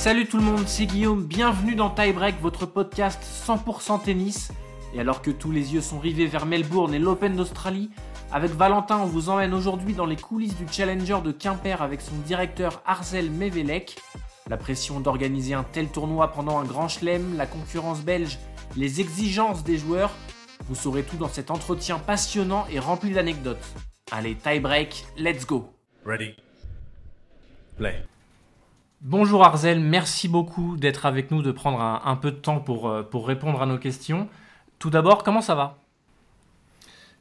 Salut tout le monde, c'est Guillaume, bienvenue dans Tie Break, votre podcast 100% tennis. Et alors que tous les yeux sont rivés vers Melbourne et l'Open d'Australie, avec Valentin, on vous emmène aujourd'hui dans les coulisses du Challenger de Quimper avec son directeur Arzel Mevelec. La pression d'organiser un tel tournoi pendant un grand chelem, la concurrence belge, les exigences des joueurs, vous saurez tout dans cet entretien passionnant et rempli d'anecdotes. Allez, tie break, let's go Ready? Play. Bonjour Arzel, merci beaucoup d'être avec nous, de prendre un, peu de temps pour, euh, pour répondre à nos questions. Tout d'abord, comment ça va?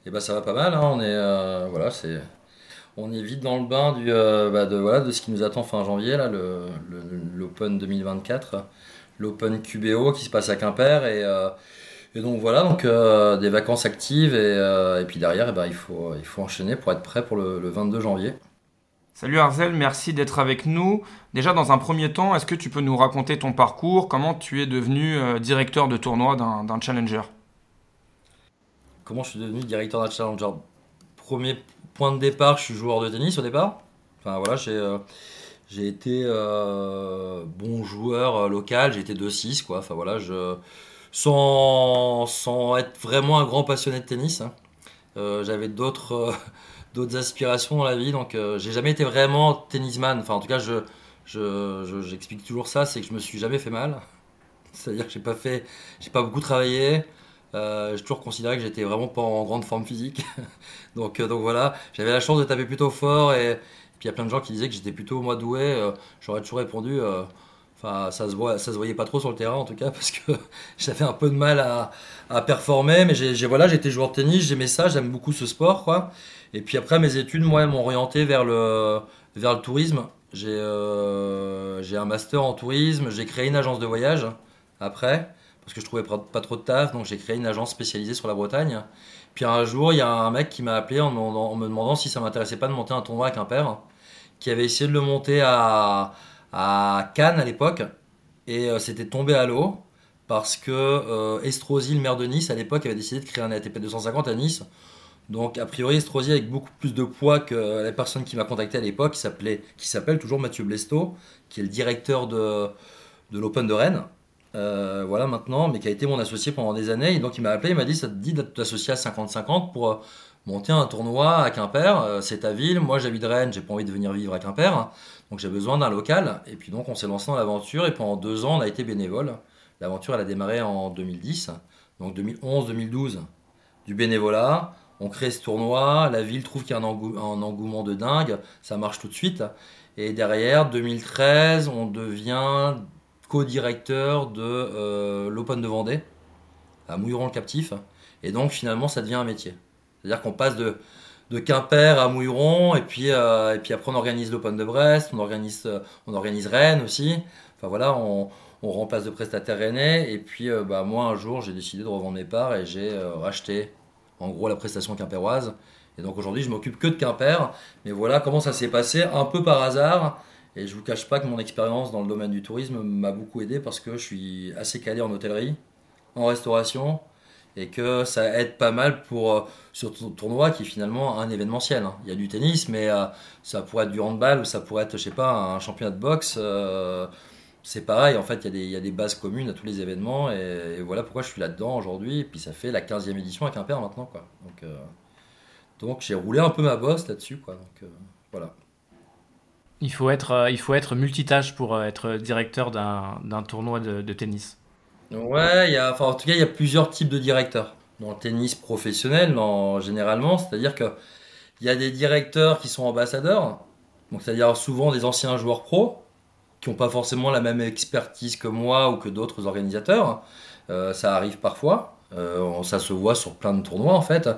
Eh ben ça va pas mal, hein. on est euh, voilà, c'est on est vite dans le bain euh, bah, de voilà de ce qui nous attend fin janvier là, l'Open 2024, l'Open QBO qui se passe à Quimper et et donc voilà donc des vacances actives et, et puis derrière eh ben, il faut il faut enchaîner pour être prêt pour le 22 janvier. Salut Arzel, merci d'être avec nous. Déjà, dans un premier temps, est-ce que tu peux nous raconter ton parcours? Comment tu es devenu euh, directeur de tournoi d'un challenger? Comment je suis devenu directeur d'un challenger? Premier point de départ, je suis joueur de tennis au départ. Euh, j'ai été euh, bon joueur local, j'ai été 2-6 quoi. Enfin sans être vraiment un grand passionné de tennis. hein. Euh, J'avais d'autres euh, d'autres aspirations dans la vie, donc euh, j'ai jamais été vraiment tennisman. Enfin en tout cas, je je- je- j'explique toujours ça, c'est que je me suis jamais fait mal. C'est-à-dire que j'ai pas fait, j'ai pas beaucoup travaillé. J'ai toujours considéré que j'étais vraiment pas en grande forme physique. donc, donc voilà, j'avais la chance de taper plutôt fort et puis il y a plein de gens qui disaient que j'étais plutôt moi doué. J'aurais toujours répondu, enfin ça se voit, ça se voyait pas trop sur le terrain en tout cas parce que j'avais un peu de mal à, performer. Mais j'ai voilà, j'étais joueur de tennis, j'aimais ça, j'aime beaucoup ce sport quoi. Et puis après mes études, moi, m'ont orienté vers le tourisme. J'ai euh, j'ai un master en tourisme, j'ai créé une agence de voyage après parce que je trouvais pas trop de taf, donc j'ai créé une agence spécialisée sur la Bretagne. Puis un jour, il y a un mec qui m'a appelé en me demandant, en me demandant si ça m'intéressait pas de monter un tournoi à Quimper, qui avait essayé de le monter à, à Cannes à l'époque, et euh, c'était tombé à l'eau parce que euh, Estrosi, le maire de Nice, à l'époque, avait décidé de créer un ATP 250 à Nice. Donc, a priori, Estrosi avec beaucoup plus de poids que la personne qui m'a contacté à l'époque, qui s'appelle toujours Mathieu Blesto, qui est le directeur de, de l'Open de Rennes. Euh, voilà maintenant, mais qui a été mon associé pendant des années. Et donc il m'a appelé, il m'a dit ça te dit de t'associer à 50-50 pour monter un tournoi à Quimper. C'est ta ville, moi j'habite Rennes, j'ai pas envie de venir vivre à Quimper, donc j'ai besoin d'un local. Et puis donc on s'est lancé dans l'aventure et pendant deux ans on a été bénévole. L'aventure elle a démarré en 2010, donc 2011-2012 du bénévolat. On crée ce tournoi, la ville trouve qu'il y a un, engou- un engouement de dingue, ça marche tout de suite. Et derrière, 2013, on devient co-directeur de euh, l'Open de Vendée à Mouilleron-le-Captif. Et donc finalement, ça devient un métier. C'est-à-dire qu'on passe de, de Quimper à Mouilleron, et puis, euh, et puis après on organise l'Open de Brest, on organise, euh, on organise Rennes aussi. Enfin voilà, on, remplace de prestataires rennais. Et puis euh, bah, moi, un jour, j'ai décidé de revendre mes parts et j'ai racheté en gros la prestation quimpéroise. Et donc aujourd'hui, je m'occupe que de Quimper. Mais voilà comment ça s'est passé, un peu par hasard. Et je vous cache pas que mon expérience dans le domaine du tourisme m'a beaucoup aidé parce que je suis assez calé en hôtellerie, en restauration, et que ça aide pas mal pour euh, ton tournoi qui est finalement un événementiel. hein. Il y a du tennis, mais euh, ça pourrait être du handball ou ça pourrait être, je sais pas, un championnat de boxe. euh, c'est pareil, en fait, il y, a des, bases communes à tous les événements, et, voilà pourquoi je suis là-dedans aujourd'hui. Et puis ça fait la 15e édition à Quimper maintenant, quoi. Donc, euh, donc j'ai roulé un peu ma bosse là-dessus, quoi. Donc voilà. il faut, être, il faut être multitâche pour être directeur d'un tournoi de tennis. Ouais, en tout cas, il y a plusieurs types de directeurs. Dans le tennis professionnel, dans- généralement, c'est-à-dire que il y a des directeurs qui sont ambassadeurs, c'est-à-dire souvent des anciens joueurs pros, qui n'ont pas forcément la même expertise que moi ou que d'autres organisateurs. Euh, ça arrive parfois. Euh, ça se voit sur plein de tournois en fait.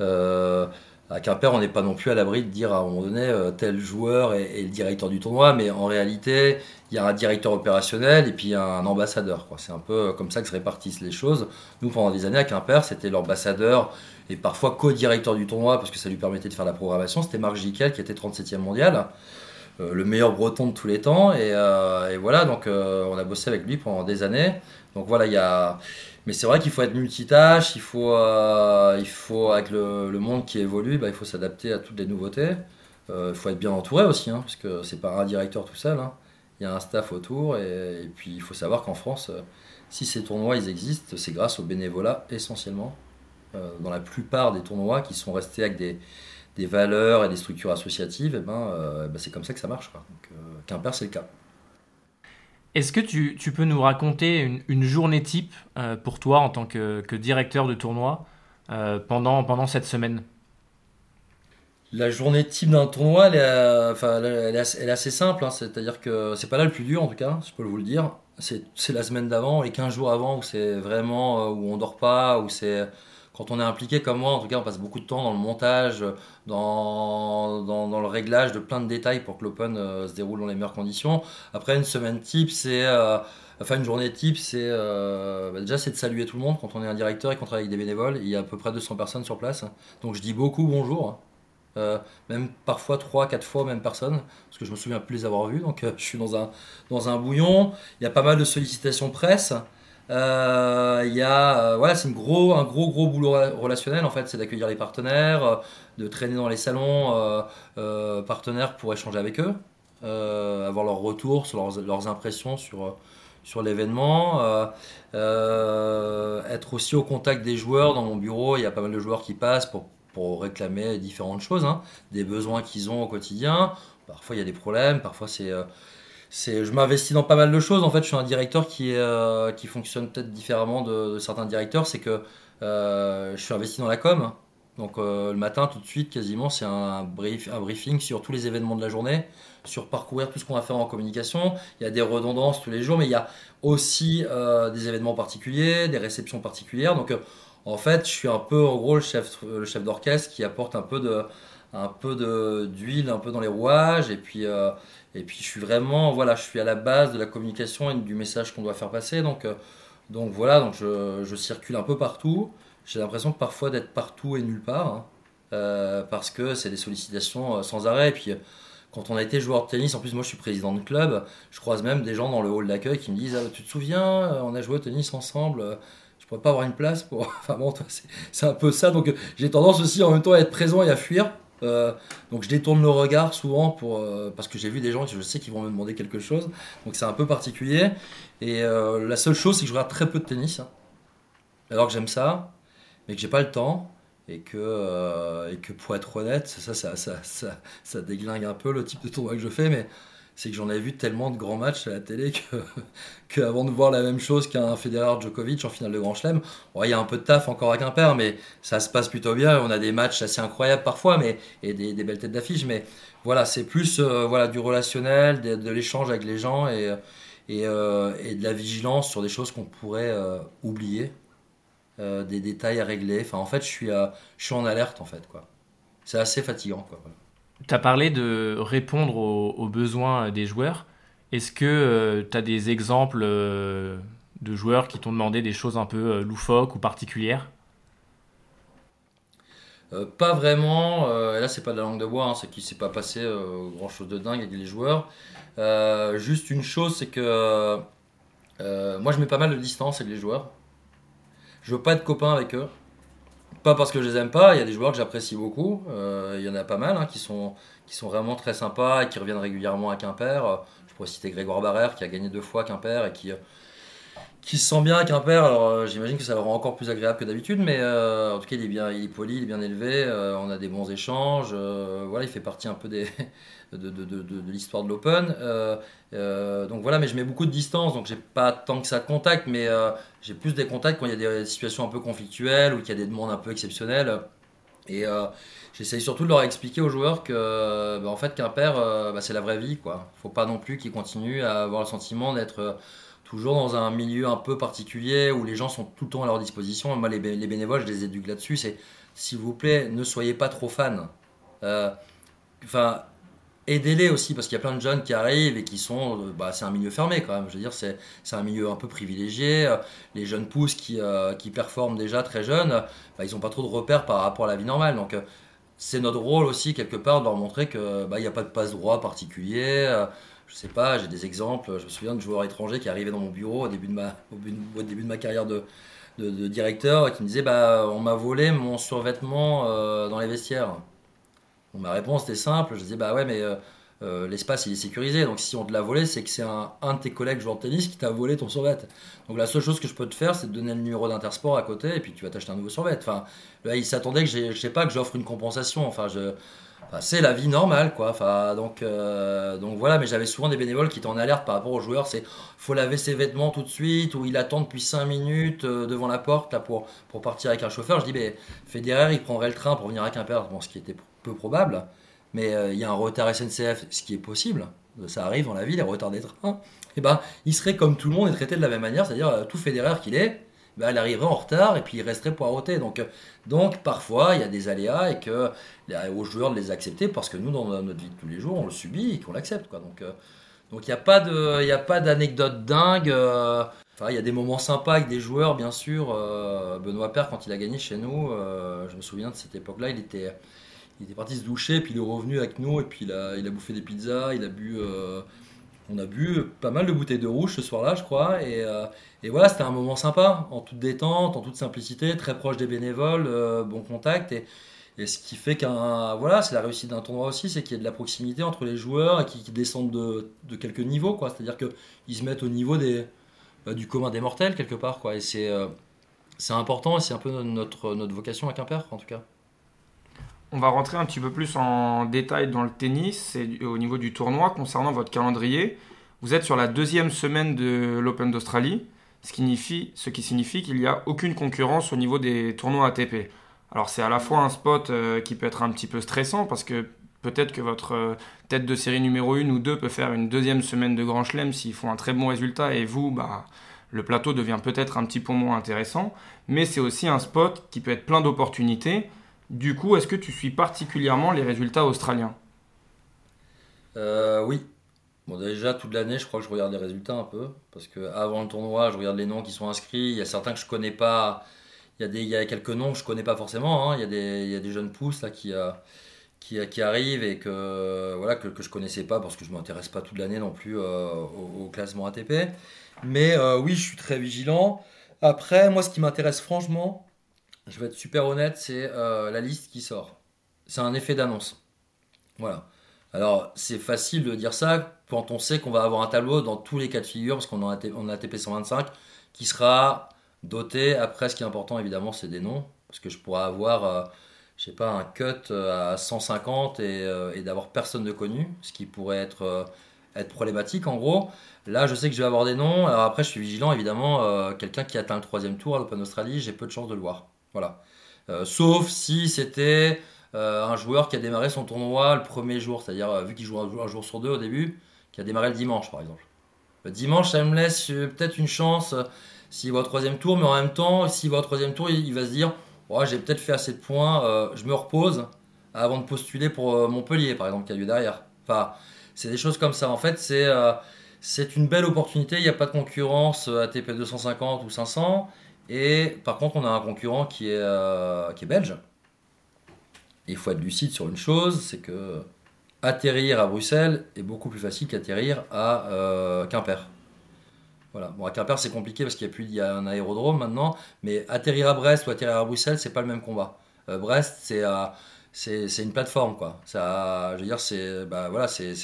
Euh, à Quimper, on n'est pas non plus à l'abri de dire à un moment donné euh, tel joueur est le directeur du tournoi, mais en réalité, il y a un directeur opérationnel et puis un ambassadeur. C'est un peu comme ça que se répartissent les choses. Nous, pendant des années à Quimper, c'était l'ambassadeur et parfois co-directeur du tournoi parce que ça lui permettait de faire la programmation. C'était Marc Giquel qui était 37e mondial, euh, le meilleur breton de tous les temps. Et, euh, voilà, donc euh, on a bossé avec lui pendant des années. Donc voilà, il y a. Mais c'est vrai qu'il faut être multitâche, il faut, euh, il faut avec le, monde qui évolue, bah, il faut s'adapter à toutes les nouveautés. Euh, Il faut être bien entouré aussi, hein, parce que c'est pas un directeur tout seul. hein. Il y a un staff autour. Et, puis il faut savoir qu'en France, si ces tournois ils existent, c'est grâce au bénévolat essentiellement. dans la plupart des tournois qui sont restés avec des, valeurs et des structures associatives, eh ben, ben, c'est comme ça que ça marche. Quimper, c'est le cas. Est-ce que tu, peux nous raconter une, une journée type pour toi en tant que, que directeur de tournoi pendant, pendant cette semaine? La journée type d'un tournoi, elle est, euh, assez, simple. Hein. C'est-à-dire que c'est pas là le plus dur, en tout cas, je peux vous le dire. C'est la semaine d'avant et 15 jours avant où c'est vraiment euh, où on dort pas, où c'est quand on est impliqué comme moi, en tout cas, on passe beaucoup de temps dans le montage, dans, le réglage de plein de détails pour que l'Open euh, se déroule dans les meilleures conditions. Après, une semaine type, c'est. enfin, une journée type, c'est. Bah, déjà, c'est de saluer tout le monde quand on est un directeur et qu'on travaille avec des bénévoles. Il y a à peu près 200 personnes sur place. Donc, je dis beaucoup bonjour. Euh, même parfois 3, 4 fois même personne, parce que je me souviens plus les avoir vus, donc euh, je suis dans un, dans un bouillon, il y a pas mal de sollicitations presse, euh, il y a, voilà, c'est un gros gros boulot relationnel en fait, c'est d'accueillir les partenaires, de traîner dans les salons partenaires pour échanger avec eux, avoir leur retour sur leurs, leurs impressions sur sur l'événement, être aussi au contact des joueurs dans mon bureau. Il y a pas mal de joueurs qui passent pour pour réclamer différentes choses, hein. des besoins qu'ils ont au quotidien. Parfois il y a des problèmes, parfois c'est euh, je m'investis dans pas mal de choses. En fait, je suis un directeur qui, euh, qui fonctionne peut-être différemment de, certains directeurs. C'est que euh, je suis investi dans la com. Donc le matin, tout de suite, quasiment, c'est un briefing sur tous les événements de la journée, sur parcourir tout ce qu'on va faire en communication. Il y a des redondances tous les jours, mais il y a aussi des événements particuliers, des réceptions particulières. Donc en fait, je suis un peu, en gros, le chef, d'orchestre qui apporte un peu de, d'huile, un peu dans les rouages, et puis, euh, et puis je suis vraiment, voilà, je suis à la base de la communication et du message qu'on doit faire passer. Donc, euh, donc voilà, donc je, circule un peu partout. J'ai l'impression parfois d'être partout et nulle part, hein, euh, parce que c'est des sollicitations sans arrêt. Et puis quand on a été joueur de tennis, en plus moi je suis président de club, je croise même des gens dans le hall d'accueil qui me disent ah, Tu te souviens, on a joué au tennis ensemble pourrais pas avoir une place pour. Enfin bon, c'est un peu ça. Donc j'ai tendance aussi en même temps à être présent et à fuir. Euh, donc je détourne le regard souvent pour, euh, parce que j'ai vu des gens je sais qu'ils vont me demander quelque chose. Donc c'est un peu particulier. Et euh, la seule chose, c'est que je regarde très peu de tennis. Hein. Alors que j'aime ça, mais que j'ai pas le temps. Et que, et que pour être honnête, ça ça, ça, ça, ça, déglingue un peu le type de tournoi que je fais. Mais c'est que j'en ai vu tellement de grands matchs à la télé que, avant de voir la même chose qu'un Federer Djokovic en finale de Grand Chelem, il y a un peu de taf encore à Quimper, mais ça se passe plutôt bien. On a des matchs assez incroyables parfois, mais et des, belles têtes d'affiche, mais voilà, c'est plus euh, voilà du relationnel, de, l'échange avec les gens et, et, euh, et, de la vigilance sur des choses qu'on pourrait euh, oublier, des détails à régler. Enfin, en fait, je suis, je suis en alerte en fait, quoi. C'est assez fatigant, quoi. Tu as parlé de répondre aux, besoins des joueurs. Est-ce que euh, tu as des exemples euh, de joueurs qui t'ont demandé des choses un peu euh, loufoques ou particulières? Pas vraiment. là, c'est pas de la langue de bois, hein, c'est qu'il s'est pas passé grand chose de dingue avec les joueurs. juste une chose, c'est que moi, je mets pas mal de distance avec les joueurs. Je veux pas être copain avec eux. Pas parce que je les aime pas, il y a des joueurs que j'apprécie beaucoup. Euh, il y en a pas mal hein, qui, sont, qui sont vraiment très sympas et qui reviennent régulièrement à Quimper. Je pourrais citer Grégoire Barrère qui a gagné deux fois Quimper et qui, qui se sent bien à Quimper. Alors euh, j'imagine que ça le rend encore plus agréable que d'habitude, mais euh, en tout cas il est bien, il est poli, il est bien élevé. on a des bons échanges. voilà, il fait partie un peu de, l'histoire de l'Open. Euh, euh, donc voilà, mais je mets beaucoup de distance, donc j'ai pas tant que ça de contact, mais euh, j'ai plus des contacts quand il y a des situations un peu conflictuelles ou qu'il y a des demandes un peu exceptionnelles. Et j'essaye surtout de leur expliquer aux joueurs que, bah, en fait, qu'un père, bah, c'est la vraie vie, quoi. Faut pas non plus qu'ils continuent à avoir le sentiment d'être toujours dans un milieu un peu particulier où les gens sont tout le temps à leur disposition. Moi, les, les bénévoles, je les éduque là-dessus. C'est, s'il vous plaît, ne soyez pas trop fans. Enfin, aidez-les aussi parce qu'il y a plein de jeunes qui arrivent et qui sont euh, bah, c'est un milieu fermé quand même je veux dire c'est, c'est un milieu un peu privilégié les jeunes pousses qui, euh, qui performent déjà très jeunes bah, ils n'ont pas trop de repères par rapport à la vie normale donc euh, c'est notre rôle aussi quelque part de leur montrer que bah, il n'y a pas de passe droit particulier je sais pas j'ai des exemples je me souviens de joueurs étrangers qui arrivaient dans mon bureau au début de ma, carrière de, directeur qui me disaient bah on m'a volé mon survêtement dans les vestiaires ma réponse était simple. Je disais, bah ouais, mais euh, euh, l'espace il est sécurisé. Donc si on te l'a volé, c'est que c'est un, un, de tes collègues joueurs de tennis qui t'a volé ton survêt. Donc la seule chose que je peux te faire, c'est de donner le numéro d'Intersport à côté et puis tu vas t'acheter un nouveau survêt. Enfin, là, il s'attendait que je sais pas que j'offre une compensation. Enfin, je, c'est la vie normale, quoi. Enfin, donc, euh, donc voilà, mais j'avais souvent des bénévoles qui étaient en alerte par rapport aux joueurs. C'est faut laver ses vêtements tout de suite, ou il attend depuis 5 minutes euh, devant la porte là, pour, pour partir avec un chauffeur. Je dis, mais Federer, il prendrait le train pour venir à Quimper, bon, ce qui était peu probable. Mais euh, il y a un retard SNCF, ce qui est possible. Ça arrive dans la vie, les retards des trains. Et eh ben, il serait comme tout le monde et traité de la même manière, c'est-à-dire tout Federer qu'il est, ben, elle arriverait en retard et puis il resterait poireauté. Donc, donc parfois, il y a des aléas et que aux joueurs de les accepter parce que nous, dans notre vie de tous les jours, on le subit et qu'on l'accepte. Euh, donc il n'y a pas d'anecdote dingue. Euh, enfin, il y a des moments sympas avec des joueurs, bien sûr. Euh, Benoît Père, quand il a gagné chez nous, je me souviens de cette époque-là, il était, il était parti se doucher, puis il est revenu avec nous et puis il a bouffé des pizzas, il a bu on a bu pas mal de bouteilles de rouge ce soir-là, je crois. Et, et voilà, c'était un moment sympa, en toute détente, en toute simplicité, très proche des bénévoles, bon contact. Et, ce qui fait qu'un. Voilà, c'est la réussite d'un tournoi aussi, c'est qu'il y a de la proximité entre les joueurs et qui, descendent de, quelques niveaux, quoi. C'est-à-dire qu'ils se mettent au niveau des, bah, du commun des mortels, quelque part, quoi. Et c'est euh, important et c'est un peu notre, notre vocation à Quimper, en tout cas. On va rentrer un petit peu plus en détail dans le tennis et au niveau du tournoi concernant votre calendrier. Vous êtes sur la deuxième semaine de l'Open d'Australie, ce, qui signifie qu'il n'y a aucune concurrence au niveau des tournois ATP. Alors c'est à la fois un spot euh, qui peut être un petit peu stressant parce que peut-être que votre euh, tête de série numéro 1 ou 2 peut faire une deuxième semaine de Grand Chelem s'ils font un très bon résultat et vous, bah, le plateau devient peut-être un petit peu moins intéressant. Mais c'est aussi un spot qui peut être plein d'opportunités. Du coup, est-ce que tu suis particulièrement les résultats australiens? Euh, Oui. Bon, déjà, toute l'année, je crois que je regarde les résultats un peu. Parce que avant le tournoi, je regarde les noms qui sont inscrits. Il y a certains que je connais pas il y, a des, il y a quelques noms que je connais pas forcément. Hein. Il, y a des, il y a des jeunes pousses là, qui, euh, qui, qui, arrivent et que, voilà, que, je connaissais pas parce que je m'intéresse pas toute l'année non plus euh, au, classement ATP. Mais euh, oui, je suis très vigilant. Après, moi, ce qui m'intéresse franchement, je vais être super honnête, c'est la liste qui sort. C'est un effet d'annonce. Voilà. Alors, c'est facile de dire ça quand on sait qu'on va avoir un tableau dans tous les cas de figure, parce qu'on a un ATP 125 qui sera doté. Après, ce qui est important, évidemment, c'est des noms. Parce que je pourrais avoir, euh, je sais pas, un cut euh, à 150 euh, et, d'avoir personne de connu, ce qui pourrait être, être problématique en gros. Là, je sais que je vais avoir des noms. Alors après, je suis vigilant, évidemment. quelqu'un qui atteint le troisième tour à l'Open Australie, j'ai peu de chances de le voir. Voilà. sauf si c'était un joueur qui a démarré son tournoi le premier jour, c'est-à-dire vu qu'il joue un jour, sur deux au début, qui a démarré le dimanche, par exemple. Le dimanche, ça me laisse peut-être une chance s'il va au troisième tour, mais en même temps, s'il va au troisième tour, il, va se dire oh, j'ai peut-être fait assez de points, euh, je me repose avant de postuler pour euh, Montpellier, par exemple, qui a lieu derrière. Enfin, c'est des choses comme ça. En fait, c'est euh, c'est une belle opportunité. Il n'y a pas de concurrence ATP 250 ou 500. Et par contre, on a un concurrent qui est, qui est belge. il faut être lucide sur une chose c'est que atterrir à Bruxelles est beaucoup plus facile qu'atterrir à Quimper. Voilà. Bon, à Quimper, c'est compliqué parce qu'il y a plus, il y a un aérodrome maintenant, mais atterrir à Brest ou atterrir à Bruxelles, c'est pas le même combat. Euh, Brest, c'est c'est une plateforme, quoi. Ça, je veux dire, c'est bah, voilà, c'est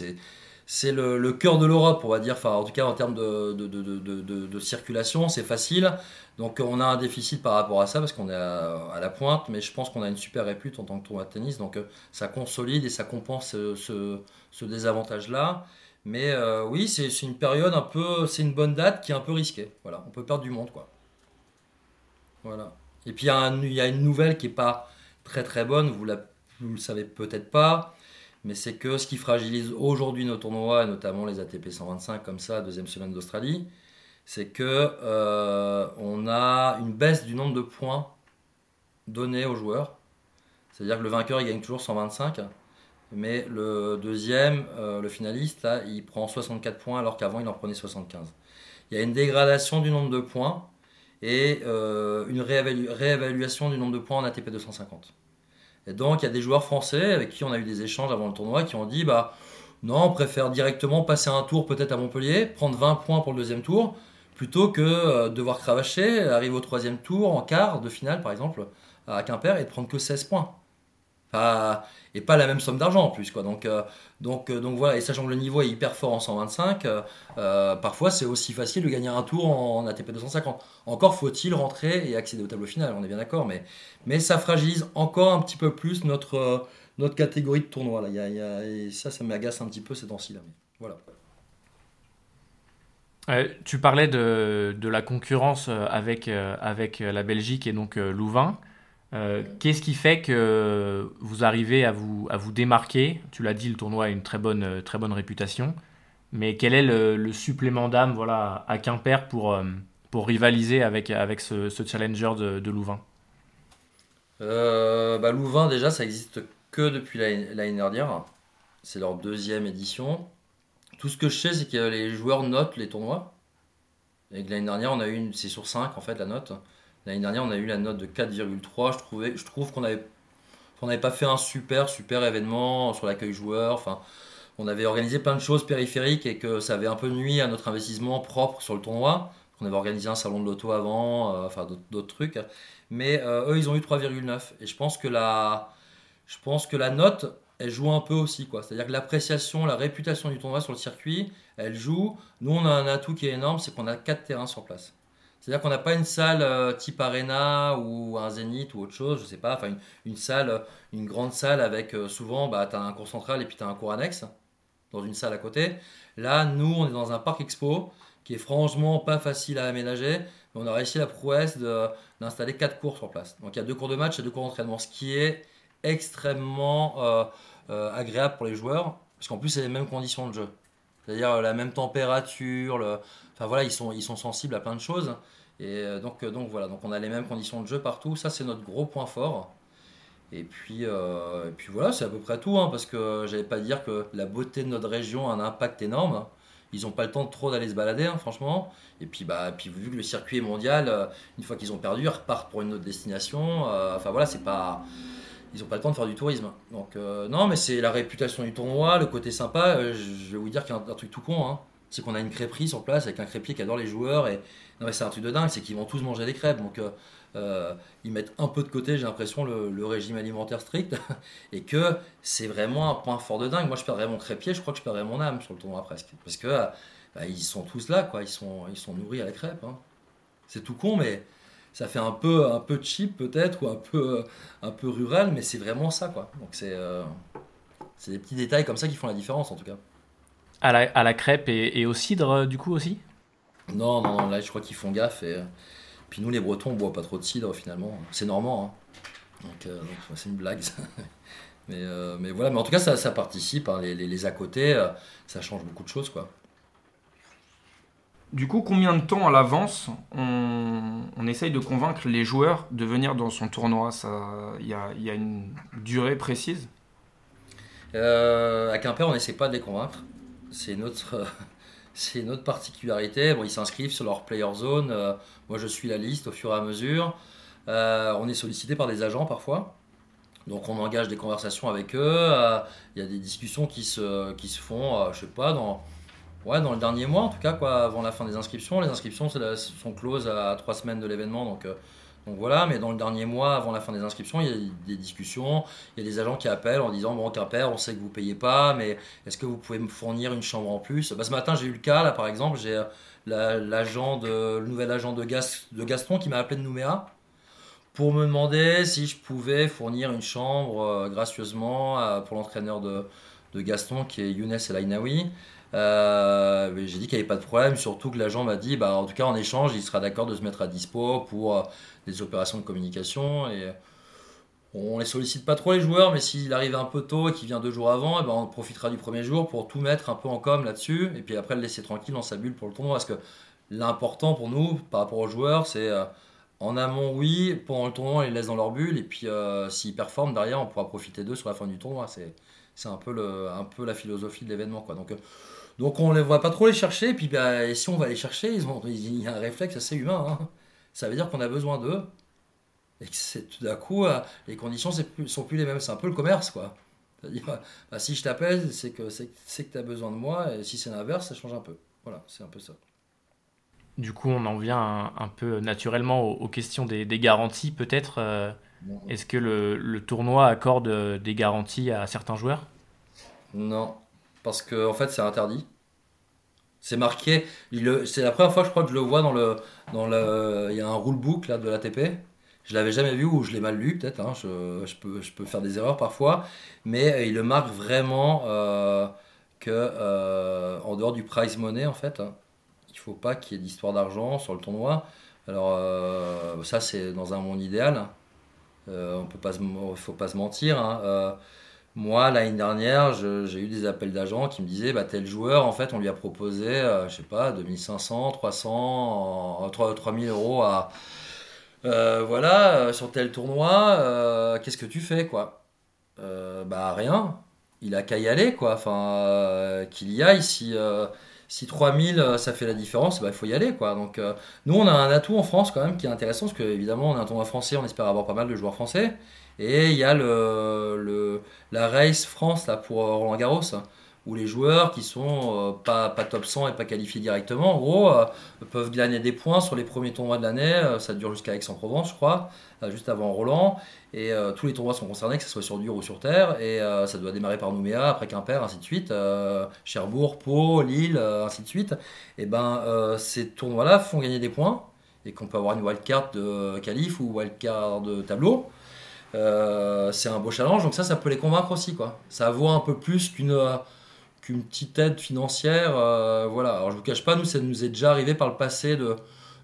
c'est le, cœur de l'Europe, on va dire. Enfin, en tout cas, en termes de, circulation, c'est facile. Donc, on a un déficit par rapport à ça parce qu'on est à, la pointe, mais je pense qu'on a une super répute en tant que tournoi de tennis. Donc, euh, ça consolide et ça compense ce, ce, ce désavantage-là. Mais euh, oui, c'est une période un peu. C'est une bonne date qui est un peu risquée. Voilà, on peut perdre du monde, quoi. Voilà. Et puis il y, a une nouvelle qui n'est pas très très bonne, vous, la, vous le savez peut-être pas, mais c'est que ce qui fragilise aujourd'hui nos tournois, et notamment les ATP 125 comme ça, deuxième semaine d'Australie, c'est que euh, on a une baisse du nombre de points donnés aux joueurs. C'est-à-dire que le vainqueur il gagne toujours 125 mais le deuxième, euh, le finaliste, là, il prend 64 points alors qu'avant il en prenait 75. Il y a une dégradation du nombre de points et euh, une réévaluation du nombre de points en ATP 250. Et donc il y a des joueurs français avec qui on a eu des échanges avant le tournoi qui ont dit bah non, on préfère directement passer un tour peut-être à Montpellier, prendre 20 points pour le deuxième tour, plutôt que euh, devoir cravacher, arriver au troisième tour, en quart de finale par exemple, à Quimper, et de prendre que 16 points Et pas la même somme d'argent en plus. Quoi. Donc, euh, donc, euh, donc voilà, et sachant que le niveau est hyper fort en 125, euh, parfois c'est aussi facile de gagner un tour en, ATP 250. Encore faut-il rentrer et accéder au tableau final, on est bien d'accord, mais, mais ça fragilise encore un petit peu plus notre, notre catégorie de tournoi. Là. Et ça, ça m'agace un petit peu ces temps-ci. Là. voilà. tu parlais de, de, la concurrence avec, avec la Belgique et donc Louvain. Euh, qu'est-ce qui fait que vous arrivez à vous, à vous démarquer? Tu l'as dit, le tournoi a une très bonne, euh, très bonne réputation. Mais quel est le, supplément d'âme voilà, à Quimper pour, euh, pour rivaliser avec, avec ce, challenger de, Louvain? Bah, Louvain, déjà, ça existe que depuis l'année dernière. C'est leur deuxième édition. Tout ce que je sais, c'est que les joueurs notent les tournois. Et l'année dernière, on a eu une, c'est sur 5 en fait la note. L'année dernière, on a eu la note de 4,3. Je, trouvais, je trouve qu'on n'avait pas fait un super, super événement sur l'accueil joueur. Enfin, on avait organisé plein de choses périphériques et que ça avait un peu nuit à notre investissement propre sur le tournoi. On avait organisé un salon de l'auto avant, euh, enfin d'autres trucs. Mais euh, eux, ils ont eu 3,9. Et je pense que la, je pense que la note, elle joue un peu aussi. quoi. C'est-à-dire que l'appréciation, la réputation du tournoi sur le circuit, elle joue. Nous, on a un atout qui est énorme, c'est qu'on a 4 terrains sur place. C'est-à-dire qu'on n'a pas une salle euh, type arena ou un zénith ou autre chose, je sais pas, enfin une, salle, euh, une grande salle avec euh, souvent, bah, tu as un cours central et puis tu as un cours annexe dans une salle à côté. Là, nous, on est dans un parc expo qui est franchement pas facile à aménager, mais on a réussi la prouesse d'installer quatre cours sur place. Donc il y a deux cours de match et deux cours d'entraînement, ce qui est extrêmement agréable pour les joueurs, parce qu'en plus, c'est les mêmes conditions de jeu. C'est-à-dire la même température, enfin voilà, ils sont, ils sont sensibles à plein de choses. Et euh, donc, euh, donc voilà, donc on a les mêmes conditions de jeu partout. Ça, c'est notre gros point fort. Et puis, euh, et puis voilà, c'est à peu près tout, hein, parce que j'allais pas dire que la beauté de notre région a un impact énorme. Ils n'ont pas le temps de trop d'aller se balader, hein, franchement. Et puis, bah, puis vu que le circuit est mondial, une fois qu'ils ont perdu, ils repartent pour une autre destination. enfin voilà, c'est pas, ils n'ont pas le temps de faire du tourisme. Donc non, mais c'est la réputation du tournoi, le côté sympa. je vais vous dire qu'il y a un, truc tout con, hein. c'est qu'on a une crêperie sur place avec un crêpier qui adore les joueurs et non, mais c'est un truc de dingue, c'est qu'ils vont tous manger des crêpes. Donc, euh, euh, ils mettent un peu de côté, j'ai l'impression, le, régime alimentaire strict. et que c'est vraiment un point fort de dingue. Moi, je perdrais mon crépier, je crois que je perdrais mon âme sur le tournoi presque. Parce que bah, ils sont tous là, quoi. Ils sont, ils sont nourris à la crêpe. Hein. C'est tout con, mais ça fait un peu, un peu cheap peut-être, ou un peu, un peu rural, mais c'est vraiment ça, quoi. Donc, c'est. Euh, des petits détails comme ça qui font la différence en tout cas. À la, à la crêpe et, et, au cidre du coup aussi? Non, non, là je crois qu'ils font gaffe. Et... Puis nous les Bretons on boit pas trop de cidre finalement. C'est normand. Hein. Euh, donc, c'est une blague. mais, euh, mais voilà, mais en tout cas ça, ça participe. Hein. Les, les, à côté, euh, ça change beaucoup de choses quoi. Du coup, combien de temps à l'avance on, essaye de convaincre les joueurs de venir dans son tournoi? Il y a, une durée précise? À Quimper, on n'essaie pas de les convaincre. C'est notre, autre particularité. Bon, ils s'inscrivent sur leur player zone. Euh, moi, je suis la liste au fur et à mesure. Euh, on est sollicité par des agents parfois. Donc, on engage des conversations avec eux. Euh, il y a des discussions qui se, qui se font, je sais pas, dans, ouais, dans le dernier mois en tout cas, quoi, avant la fin des inscriptions. Les inscriptions sont closes à trois semaines de l'événement. Donc, donc voilà, mais dans le dernier mois, avant la fin des inscriptions, il y a des discussions, il y a des agents qui appellent en disant Bon, Quimper, on sait que vous ne payez pas, mais est-ce que vous pouvez me fournir une chambre en plus? Bah, Ce matin, j'ai eu le cas, là par exemple, j'ai euh, de, le nouvel agent de, Gaston qui m'a appelé de Nouméa pour me demander si je pouvais fournir une chambre euh, gracieusement euh, pour l'entraîneur de, de, Gaston qui est Younes El Ainaoui. Euh, j'ai dit qu'il n'y avait pas de problème, surtout que l'agent m'a dit, bah, en tout cas en échange, il sera d'accord de se mettre à dispo pour euh, des opérations de communication. Et on les sollicite pas trop les joueurs, mais s'il arrive un peu tôt et qu'il vient deux jours avant, eh ben on profitera du premier jour pour tout mettre un peu en com là-dessus, et puis après le laisser tranquille dans sa bulle pour le tournoi. Parce que l'important pour nous, par rapport aux joueurs, c'est euh, en amont, oui, pendant le tournoi, on les laisse dans leur bulle, et puis s'ils performent derrière, on pourra profiter d'eux sur la fin du tournoi. C'est un peu, la philosophie de l'événement. Donc, donc on ne voit pas trop les chercher, et puis bah, si on va les chercher, ils ont, il y a un réflexe assez humain. Hein. Ça veut dire qu'on a besoin d'eux, et que tout d'un coup, euh, les conditions ne sont plus les mêmes. C'est un peu le commerce, quoi. C'est-à-dire, bah, si je t'appelle, c'est que, tu as besoin de moi, et si c'est l'inverse, ça change un peu. Voilà, c'est un peu ça. Du coup, on en vient un, peu naturellement aux, questions des, garanties, peut-être. Euh, Est-ce que le, le tournoi accorde euh, des garanties à certains joueurs? Non, parce que en fait c'est interdit. C'est marqué. C'est la première fois je crois que je le vois dans le dans le. Il y a un rulebook là de l'ATP. Je l'avais jamais vu ou je l'ai mal lu peut-être. hein, je, je peux je peux faire des erreurs parfois, mais euh, il le marque vraiment euh, que euh, en dehors du prize money en fait, hein, il faut pas qu'il y ait d'histoire d'argent sur le tournoi. Alors euh, ça c'est dans un monde idéal. hein. On peut pas faut pas se mentir. Moi, l'année dernière, j'ai eu des appels d'agents qui me disaient bah, tel joueur, en fait, on lui a proposé, euh, je sais pas, 2500, 300, euh, 3 3000 euros à. euh, voilà, euh, sur tel tournoi, euh, qu'est-ce que tu fais, quoi? Bah, rien. Il a qu'à y aller, quoi. Enfin, qu'il y aille. Si, si 3000, euh, ça fait la différence, bah, il faut y aller, quoi. Donc, nous, on a un atout en France, quand même, qui est intéressant, parce que, évidemment, on a un tournoi français, on espère avoir pas mal de joueurs français. Et il y a le, la Race France là, pour euh, Roland Garros, où les joueurs qui sont euh, pas, pas top 100 et pas qualifiés directement, en gros, euh, peuvent gagner des points sur les premiers tournois de l'année. Ça dure jusqu'à Aix-en-Provence, je crois, juste avant Roland. Et tous les tournois sont concernés, que ce soit sur dur ou sur terre. Et ça doit démarrer par Nouméa, après Quimper, ainsi de suite. Cherbourg, Pau, Lille, ainsi de suite. Et ben, ces tournois-là font gagner des points. Et qu'on peut avoir une wildcard de qualif ou wildcard de tableau. Euh, c'est un beau challenge, donc ça, ça peut les convaincre aussi, quoi. Ça vaut un peu plus qu'une euh, qu'une petite aide financière, euh, voilà. Alors je vous cache pas, nous, ça nous est déjà arrivé par le passé de,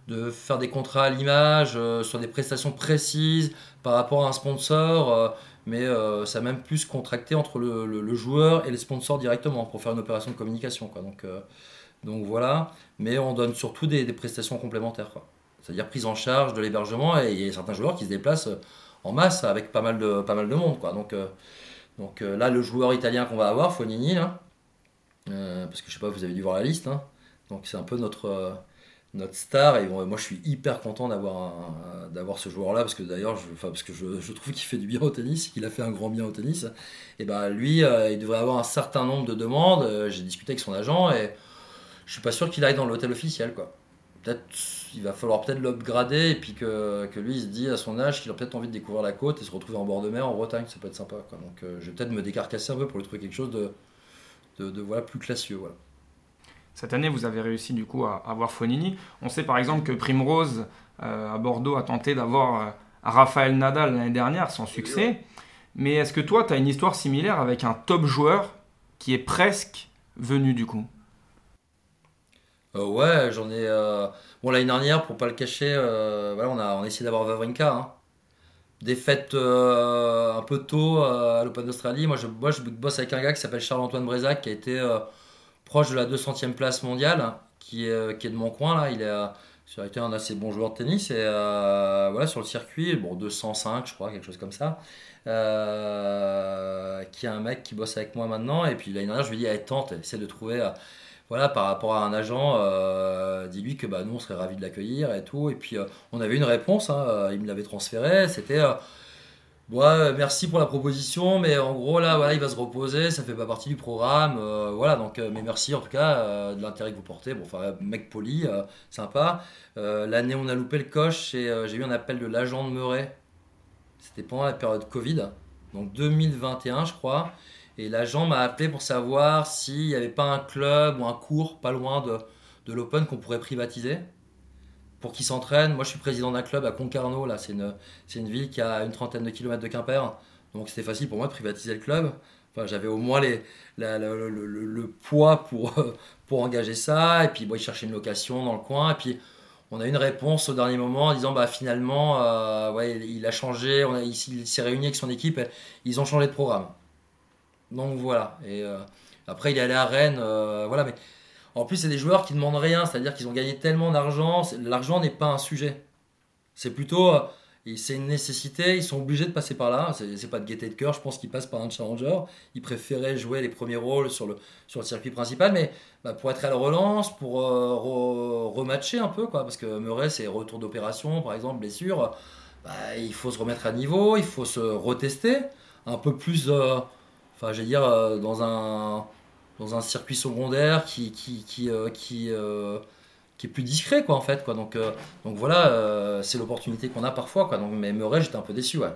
de faire des contrats à l'image sur des prestations précises par rapport à un sponsor, mais ça a même plus contracté entre le, joueur et les sponsors directement pour faire une opération de communication, quoi. Donc, donc voilà, mais on donne surtout des, prestations complémentaires. C'est-à-dire prise en charge de l'hébergement, et il y a certains joueurs qui se déplacent en masse avec pas mal de, pas mal de monde. Quoi. Donc, euh, donc euh, là, le joueur italien qu'on va avoir, Fonini, euh, parce que je sais pas, vous avez dû voir la liste, hein. donc c'est un peu notre, notre star. Et moi, je suis hyper content d'avoir, ce joueur-là, parce que d'ailleurs, je, parce que je, trouve qu'il fait du bien au tennis, qu'il a fait un grand bien au tennis. Et ben lui, il devrait avoir un certain nombre de demandes. J'ai discuté avec son agent et je suis pas sûr qu'il aille dans l'hôtel officiel, quoi. Peut-être, il va falloir peut-être l'upgrader et puis que, que lui il se dit à son âge qu'il a peut-être envie de découvrir la côte et se retrouver en bord de mer en Bretagne, ça peut être sympa. Quoi. Donc euh, je vais peut-être me décarcasser un peu pour lui trouver quelque chose de, de, plus classieux. Cette année, vous avez réussi du coup à avoir Fonini. On sait par exemple que Primrose euh, à Bordeaux a tenté d'avoir euh, Raphaël Nadal l'année dernière sans succès. Mais est-ce que toi, tu as une histoire similaire avec un top joueur qui est presque venu du coup? Euh, ouais, j'en ai. euh, Bon, l'année dernière, pour pas le cacher, euh, voilà, on a, on a essayé d'avoir Wawrinka. Hein. Défaite un peu tôt à l'Open d'Australie. Moi je, moi, je bosse avec un gars qui s'appelle Charles-Antoine Brézac, qui a été proche de la 200e place mondiale, qui est, qui est de mon coin. Là. Il, euh, il a été un assez bon joueur de tennis. Et voilà, sur le circuit, bon, 205, je crois, quelque chose comme ça. Qui est un mec qui bosse avec moi maintenant. Et puis l'année dernière, je lui ai dit, allez, tente, essaie de trouver. Voilà, par rapport à un agent, euh, dis-lui que bah, nous, on serait ravis de l'accueillir et tout. Et puis, euh, on avait une réponse, hein, euh, il me l'avait transféré. C'était euh, merci pour la proposition, mais en gros, là, il va se reposer, ça fait pas partie du programme. voilà, donc, mais merci en tout cas de l'intérêt que vous portez. Bon, enfin, mec poli, sympa. L'année on a loupé le coche, et j'ai eu un appel de l'agent de Murray. C'était pendant la période Covid, donc 2021, je crois. Et l'agent m'a appelé pour savoir s'il n'y avait pas un club ou un cours pas loin de, de l'Open qu'on pourrait privatiser pour qu'ils s'entraînent. Moi, je suis président d'un club à Concarneau, là, c'est une, une ville qui a une trentaine de kilomètres de Quimper. Donc, c'était facile pour moi de privatiser le club. Enfin, j'avais au moins les, le poids pour, pour engager ça. Et puis, bon, ils cherchaient une location dans le coin. Et puis, on a eu une réponse au dernier moment en disant bah finalement euh, ouais, il a changé, on a, il, il s'est réuni avec son équipe, et ils ont changé de programme. Donc voilà. Et euh, après, il est allé à Rennes. euh, voilà, mais en plus, c'est des joueurs qui demandent rien, c'est-à-dire qu'ils ont gagné tellement d'argent. L'argent n'est pas un sujet. C'est plutôt. euh, c'est une nécessité, ils sont obligés de passer par là. C'est c'est pas de gaieté de cœur, je pense qu'ils passent par un challenger. Ils préféraient jouer les premiers rôles sur le, sur le circuit principal, mais bah, pour être à la relance, pour re- rematcher un peu, quoi, parce que Murray, c'est retour d'opération, par exemple, blessure. Bah, il faut se remettre à niveau, il faut se retester un peu plus. Enfin, veux dire, euh, dans un, dans un circuit secondaire qui, qui, qui, euh, qui, euh, qui est plus discret, quoi, en fait. Quoi. Donc, donc voilà, c'est l'opportunité qu'on a parfois, quoi. Donc, mais Murray, j'étais un peu déçu, ouais.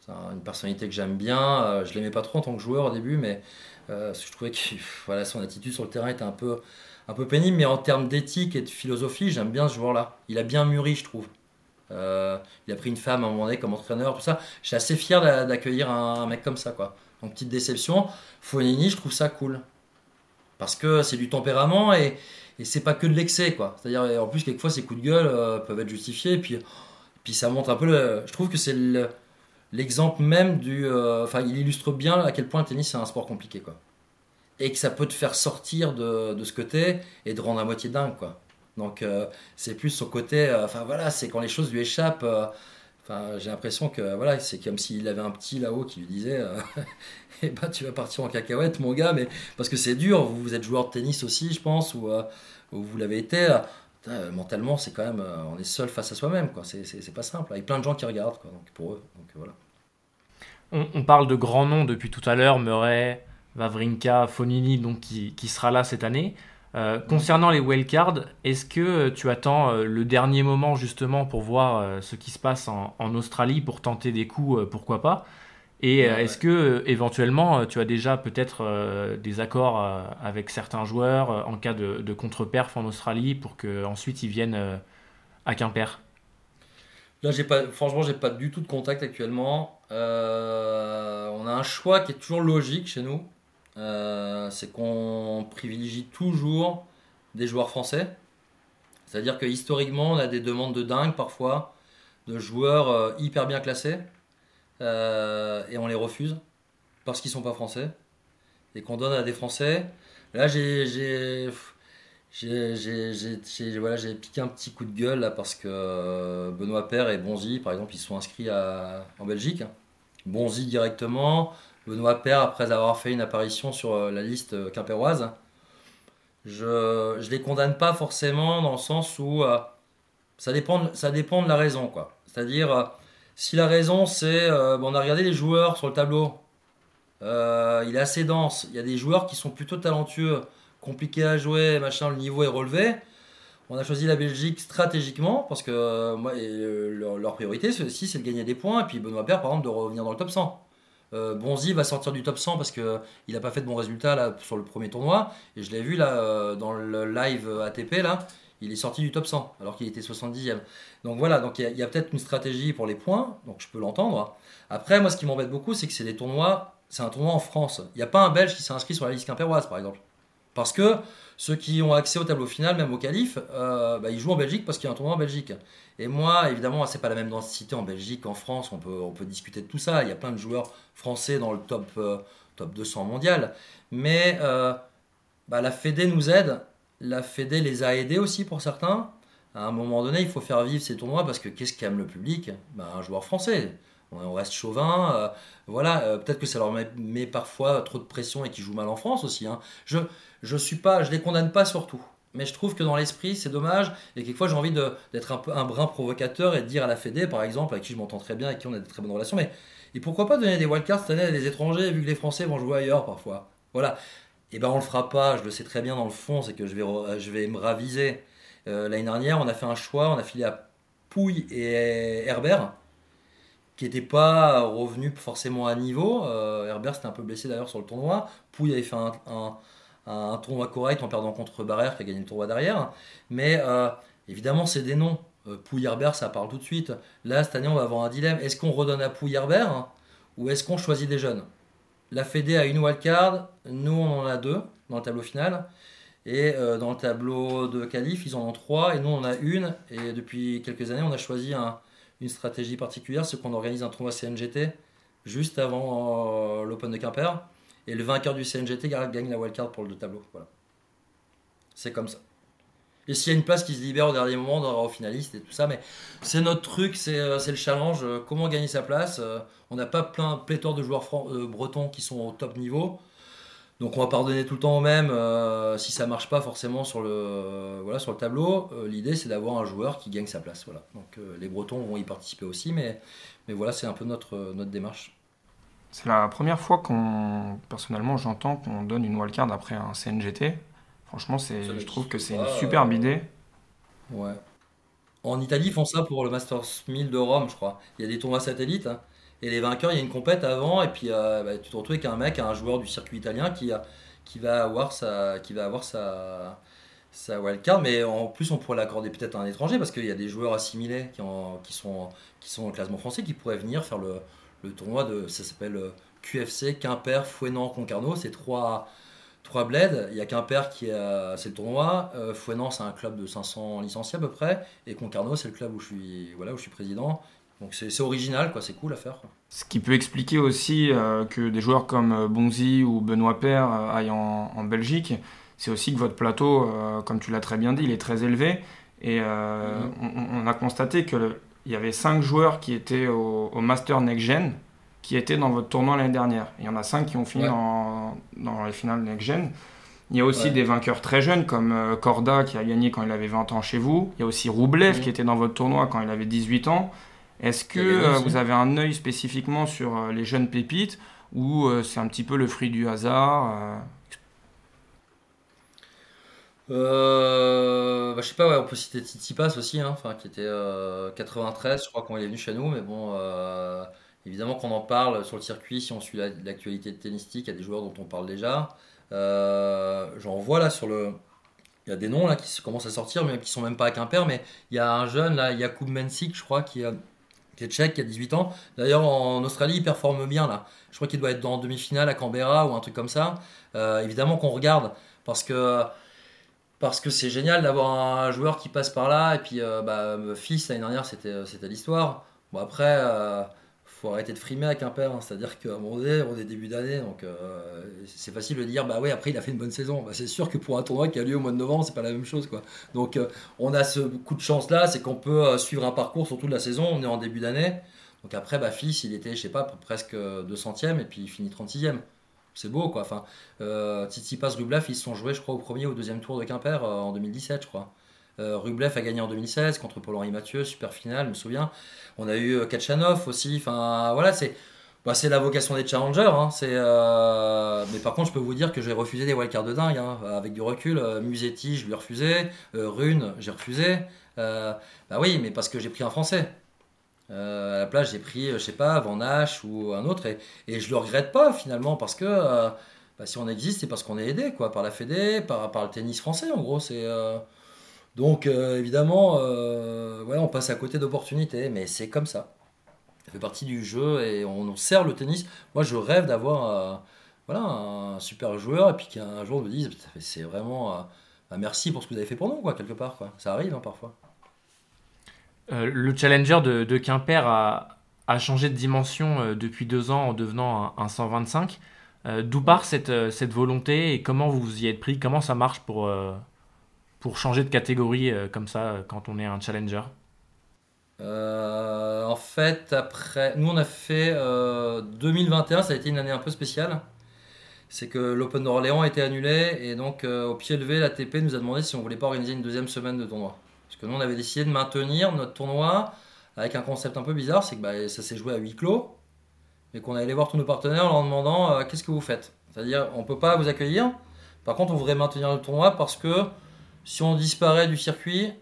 C'est une personnalité que j'aime bien. Je l'aimais pas trop en tant que joueur au début, mais je trouvais que voilà, son attitude sur le terrain était un peu, un peu pénible. Mais en termes d'éthique et de philosophie, j'aime bien ce joueur-là. Il a bien mûri, je trouve. Il a pris une femme à un moment donné comme entraîneur, tout ça. Je suis assez fier d'accueillir un, mec comme ça, quoi. Petite déception. Fonini, je trouve ça cool parce que c'est du tempérament et, c'est pas que de l'excès, quoi. C'est-à-dire en plus quelquefois ces coups de gueule peuvent être justifiés. Et puis, puis ça montre un peu. Le, je trouve que c'est le, l'exemple même du. Euh, enfin, il illustre bien à quel point le tennis c'est un sport compliqué, quoi. Et que ça peut te faire sortir de, de ce côté et de rendre à moitié dingue, quoi. Donc, euh, c'est plus son côté. Euh, enfin, voilà, c'est quand les choses lui échappent. Enfin, j'ai l'impression que voilà, c'est comme s'il avait un petit là-haut qui lui disait Eh ben, tu vas partir en cacahuète, mon gars, mais parce que c'est dur. Vous, vous êtes joueur de tennis aussi, je pense, ou, vous l'avez été. mentalement, c'est quand même, on est seul face à soi-même, quoi. C'est pas simple, avec plein de gens qui regardent, quoi. Donc pour eux, donc voilà. On, parle de grands noms depuis tout à l'heure, Murray, Vavrinka, Fonini, donc qui, sera là cette année. Euh, concernant les wildcards, est-ce que tu attends euh, le dernier moment justement pour voir euh, ce qui se passe en, Australie pour tenter des coups, pourquoi pas? Et est-ce que éventuellement tu as déjà peut-être des accords avec certains joueurs en cas de, de contre-perf en Australie pour qu'ensuite ils viennent à Quimper? Là, j'ai pas, franchement, j'ai pas du tout de contact actuellement. Euh, on a un choix qui est toujours logique chez nous. Euh, c'est qu'on privilégie toujours des joueurs français. C'est-à-dire que historiquement, on a des demandes de dingue parfois de joueurs euh, hyper bien classés et on les refuse parce qu'ils sont pas français et qu'on donne à des français. Là, j'ai j'ai voilà, piqué un petit coup de gueule là parce que euh, Benoît Père et Bonzi, par exemple, ils sont inscrits à, en Belgique. Bonzi directement, Benoît Père après avoir fait une apparition sur euh, la liste euh, quimpéroise. Je ne les condamne pas forcément dans le sens où ça, dépend de, ça dépend de la raison. quoi. C'est-à-dire, si la raison c'est, bon, on a regardé les joueurs sur le tableau, il est assez dense, il y a des joueurs qui sont plutôt talentueux compliqué à jouer, machin, le niveau est relevé. On a choisi la Belgique stratégiquement parce que euh, moi, euh, leur, priorité, aussi, c'est de gagner des points. Et puis Benoît Père, par exemple, de revenir dans le top 100. Euh, Bonzi va sortir du top 100 parce qu'il n'a pas fait de bons résultats là, sur le premier tournoi. Et je l'ai vu là dans le live ATP, là, il est sorti du top 100 alors qu'il était 70e. Donc voilà, donc il y a, peut-être une stratégie pour les points, donc je peux l'entendre. Après, moi, ce qui m'embête beaucoup, c'est que c'est des tournois, c'est un tournoi en France. Il n'y a pas un Belge qui s'est inscrit sur la liste quimpéroise, par exemple. Parce que ceux qui ont accès au tableau final, même au qualif, euh, bah, ils jouent en Belgique parce qu'il y a un tournoi en Belgique. Et moi, évidemment, c'est pas la même densité en Belgique qu'en France. On peut, discuter de tout ça. Il y a plein de joueurs français dans le top, euh, top 200 mondial. Mais euh, bah, la Fédé nous aide. La Fédé les a aidés aussi pour certains. À un moment donné, il faut faire vivre ces tournois parce que qu'est-ce qui aime le public? Bah, Un joueur français on reste chauvin. Euh, voilà, peut-être que ça leur met, parfois trop de pression et qu'ils jouent mal en France aussi. Hein. Je je suis pas, je les condamne pas surtout. Mais je trouve que dans l'esprit, c'est dommage. Et quelquefois, j'ai envie d'être un peu brin provocateur et de dire à la Fédé, par exemple, avec qui je m'entends très bien avec qui on a de très bonnes relations, mais pourquoi pas donner des wildcards cette année à des étrangers, vu que les Français vont jouer ailleurs parfois. Voilà. Et eh ben on le fera pas, je le sais très bien dans le fond, c'est que je vais, me raviser. Euh, l'année dernière, on a fait un choix, on a filé à Pouille et Herbert qui n'était pas revenu forcément à niveau. Euh, Herbert s'était un peu blessé d'ailleurs sur le tournoi. Pouille avait fait un, tournoi correct en perdant contre Barrère qui a gagné le tournoi derrière. Mais euh, évidemment, c'est des noms. Euh, Pouille Herbert, ça parle tout de suite. Là, cette année, on va avoir un dilemme. Est-ce qu'on redonne à Pouille Herbert hein, ou est-ce qu'on choisit des jeunes? La Fédé a une wildcard, nous on en a deux dans le tableau final. Et dans le tableau de qualif, ils en ont trois et nous on en a une. Et depuis quelques années, on a choisi un, une stratégie particulière, c'est qu'on organise un tournoi CNGT juste avant euh, l'Open de Quimper. Et le vainqueur du CNGT gagne la wildcard pour le tableau. Voilà. C'est comme ça. Et s'il y a une place qui se libère au dernier moment, on aura au finaliste et tout ça. Mais c'est notre truc, c'est euh, le challenge. Euh, comment gagner sa place On n'a pas plein pléthore de joueurs bretons qui sont au top niveau. Donc on va pardonner tout le temps au même euh, si ça marche pas forcément sur le, voilà, sur le tableau. Euh, l'idée c'est d'avoir un joueur qui gagne sa place. Voilà. Donc euh, les Bretons vont y participer aussi, mais, voilà, c'est un peu notre démarche. C'est la première fois qu'on, personnellement, j'entends qu'on donne une wildcard après un CNGT. Franchement, c'est, je trouve que c'est une superbe idée. Ouais. En Italie, ils font ça pour le Masters 1000 de Rome, je crois. Il y a des tournois satellites. Hein. Et les vainqueurs, il y a une compète avant, et puis euh, bah, tu te retrouves avec un mec, un joueur du circuit italien qui, a, qui va avoir sa, qui va avoir sa, sa wildcard. Mais en plus, on pourrait l'accorder peut-être à un étranger, parce qu'il y a des joueurs assimilés qui, en- qui, sont, qui sont au classement français qui pourraient venir faire le, le tournoi de. Ça s'appelle euh, QFC, Quimper, Fouenan, Concarneau. C'est trois, trois bleds. Il y a Quimper qui est, euh, c'est le tournoi. Euh, Fouenan, c'est un club de 500 licenciés à peu près. Et Concarneau, c'est le club où je suis, voilà, où je suis président. Donc c'est c'est original, quoi. C'est cool à faire. quoi. Ce qui peut expliquer aussi euh, que des joueurs comme Bonzi ou Benoît euh, aillent en, en Belgique, c'est aussi que votre plateau, euh, comme tu l'as très bien dit, il est très élevé. Et euh, Mhm. on, on a constaté qu'il y avait 5 joueurs qui étaient au, au Master Next Gen, qui étaient dans votre tournoi l'année dernière. Il y en a 5 qui ont fini Ouais. dans, dans les finales Next Gen. Il y a aussi Ouais. des vainqueurs très jeunes comme euh, Korda qui a gagné quand il avait 20 ans chez vous. Il y a aussi Roublev Mhm. qui était dans votre tournoi quand il avait 18 ans. Est-ce que Il euh, vous avez un œil spécifiquement sur euh, les jeunes pépites ou euh, c'est un petit peu le fruit du hasard euh, bah, je sais pas, on peut citer Tsitsipas aussi, hein, qui était euh, 93, je crois, quand il est venu chez nous. Mais bon, euh, évidemment qu'on en parle sur le circuit, si on suit la- l'actualité de tennistique, il y a des joueurs dont on parle déjà. Euh, J'en vois là sur le. Il y a des noms là qui commencent à sortir, mais qui sont même pas à Quimper. Mais il y a un jeune là, Jakub Mensik, je crois, qui, est- tchèque, qui a 18 ans. D'ailleurs, en Australie, il performe bien là. Je crois qu'il doit être dans demi-finale à Canberra ou un truc comme ça. Euh, évidemment qu'on regarde parce que parce que c'est génial d'avoir un joueur qui passe par là. Et puis, euh, bah, fils, l'année dernière, c'était, c'était l'histoire. Bon, après, euh, faut arrêter de frimer à Quimper. hein. C'est-à-dire qu'à un on est début d'année. Donc, euh, c'est facile de dire, bah oui, après, il a fait une bonne saison. Bah, c'est sûr que pour un tournoi qui a lieu au mois de novembre, c'est pas la même chose. Quoi. Donc, euh, on a ce coup de chance-là. C'est qu'on peut euh, suivre un parcours sur toute la saison. On est en début d'année. Donc, après, bah, fils, il était, je sais pas, presque 200ème. Et puis, il finit 36ème. C'est beau, quoi. Enfin, euh, Tsitsipas, Rublev, ils se sont joués, je crois, au premier ou au deuxième tour de Quimper euh, en 2017, je crois. Euh, Rublev a gagné en 2016 contre Paul-Henri Mathieu, super finale, je me souviens. On a eu euh, Kachanov aussi. Enfin, voilà, c'est bah, la vocation des challengers. hein. Euh, Mais par contre, je peux vous dire que j'ai refusé des wildcards de dingue. hein. Avec du recul, Musetti, je lui ai refusé. Rune, j'ai refusé. Bah oui, mais parce que j'ai pris un Français. Euh, à la place, j'ai pris, euh, je sais pas, Van Hache ou un autre. Et, je le regrette pas finalement parce que euh, bah, si on existe, c'est parce qu'on est aidé quoi, par la Fédé, par, le tennis français en gros. C'est, Donc évidemment, ouais, on passe à côté d'opportunités, mais c'est comme ça. Ça fait partie du jeu et on, sert le tennis. Moi, je rêve d'avoir voilà, un super joueur et puis qu'un jour on me dise c'est vraiment bah, merci pour ce que vous avez fait pour nous, quoi, quelque part. Quoi. Ça arrive hein, parfois. Euh, le challenger de, Quimper a, changé de dimension euh, depuis deux ans en devenant un, un 125. Euh, D'où part cette, volonté et comment vous vous y êtes pris? Comment ça marche pour, changer de catégorie comme ça quand on est un challenger? En fait, après, nous on a fait euh, 2021, ça a été une année un peu spéciale. C'est que l'Open d'Orléans a été annulé et donc au pied levé, l'ATP nous a demandé si on voulait pas organiser une deuxième semaine de tournoi. Parce que nous on avait décidé de maintenir notre tournoi avec un concept un peu bizarre, c'est que bah, ça s'est joué à huis clos, mais qu'on allait voir tous nos partenaires en leur demandant euh, qu'est-ce que vous faites? C'est-à-dire on peut pas vous accueillir, par contre on voudrait maintenir le tournoi parce que si on disparaît du circuit,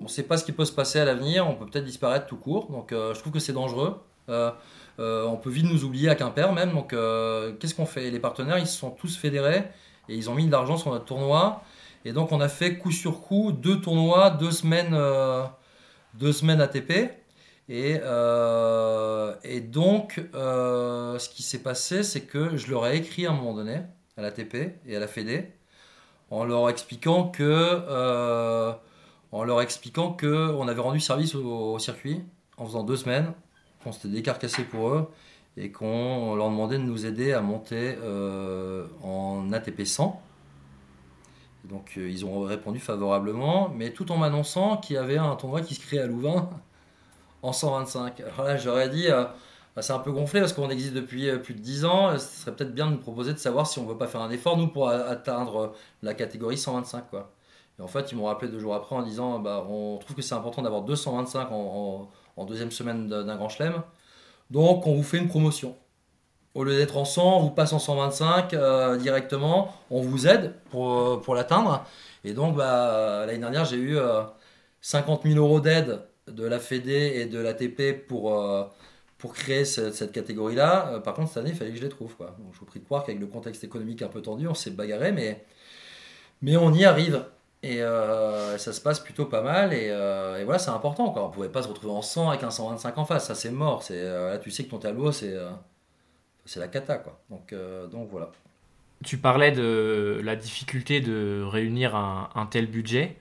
on ne sait pas ce qui peut se passer à l'avenir, on peut peut-être disparaître tout court, donc euh, je trouve que c'est dangereux. Euh, on peut vite nous oublier à Quimper même, donc qu'est-ce qu'on fait? Les partenaires, ils se sont tous fédérés et ils ont mis de l'argent sur notre tournoi, et donc on a fait coup sur coup deux tournois, deux semaines, euh, deux semaines ATP, et, euh, et donc euh, ce qui s'est passé, c'est que je leur ai écrit à un moment donné, à l'ATP et à la Fédé, en leur expliquant que... en leur expliquant avait rendu service au, circuit en faisant deux semaines, qu'on s'était décarcassé pour eux et qu'on leur demandait de nous aider à monter en ATP 100. Donc euh, ils ont répondu favorablement, mais tout en m'annonçant qu'il y avait un tournoi qui se créait à Louvain en 125. Alors là j'aurais dit, euh, bah, c'est un peu gonflé parce qu'on existe depuis euh, plus de 10 ans, ce serait peut-être bien de nous proposer de savoir si on veut pas faire un effort nous pour atteindre la catégorie 125 quoi. Et en fait, ils m'ont rappelé deux jours après en disant bah, on trouve que c'est important d'avoir 225 en, deuxième semaine d'un grand chelem. Donc, on vous fait une promotion. Au lieu d'être en 100, on vous passe en 125 euh, directement. On vous aide pour, euh, pour l'atteindre. Et donc, bah, l'année dernière, j'ai eu euh, 50 000 euros d'aide de la Fédé et de l'ATP pour, euh, pour créer cette, catégorie-là. Euh, par contre, cette année, il fallait que je les trouve. Quoi. Donc, je vous prie de croire qu'avec le contexte économique un peu tendu, on s'est bagarré, mais, mais on y arrive. Et euh, ça se passe plutôt pas mal. Et, euh, voilà, c'est important. Quoi. On ne pouvait pas se retrouver en 100 avec un 125 en face. Ça, c'est mort. Euh, là, tu sais que ton tableau, c'est, euh, c'est la cata. Quoi. Donc, euh, donc voilà. Tu parlais de la difficulté de réunir un, un tel budget.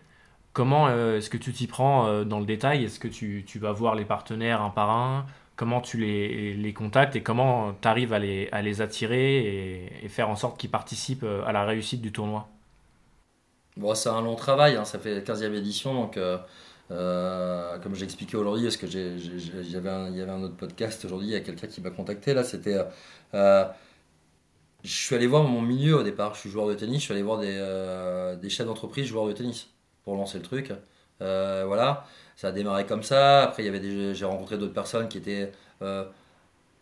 Comment euh, est-ce que tu t'y prends euh, dans le détail? Est-ce que tu, tu vas voir les partenaires un par un? Comment tu les, les contactes et comment tu arrives à les, à les attirer et, et faire en sorte qu'ils participent à la réussite du tournoi? Bon, c'est un long travail, hein, ça fait la 15e édition, donc euh, euh, comme j'ai expliqué aujourd'hui, parce que il y avait un autre podcast aujourd'hui, il y a quelqu'un qui m'a contacté, là, c'était... euh, euh, je suis allé voir mon milieu au départ, je suis joueur de tennis, je suis allé voir des, chefs d'entreprise joueurs de tennis pour lancer le truc. Voilà, ça a démarré comme ça, après j'ai rencontré d'autres personnes qui étaient...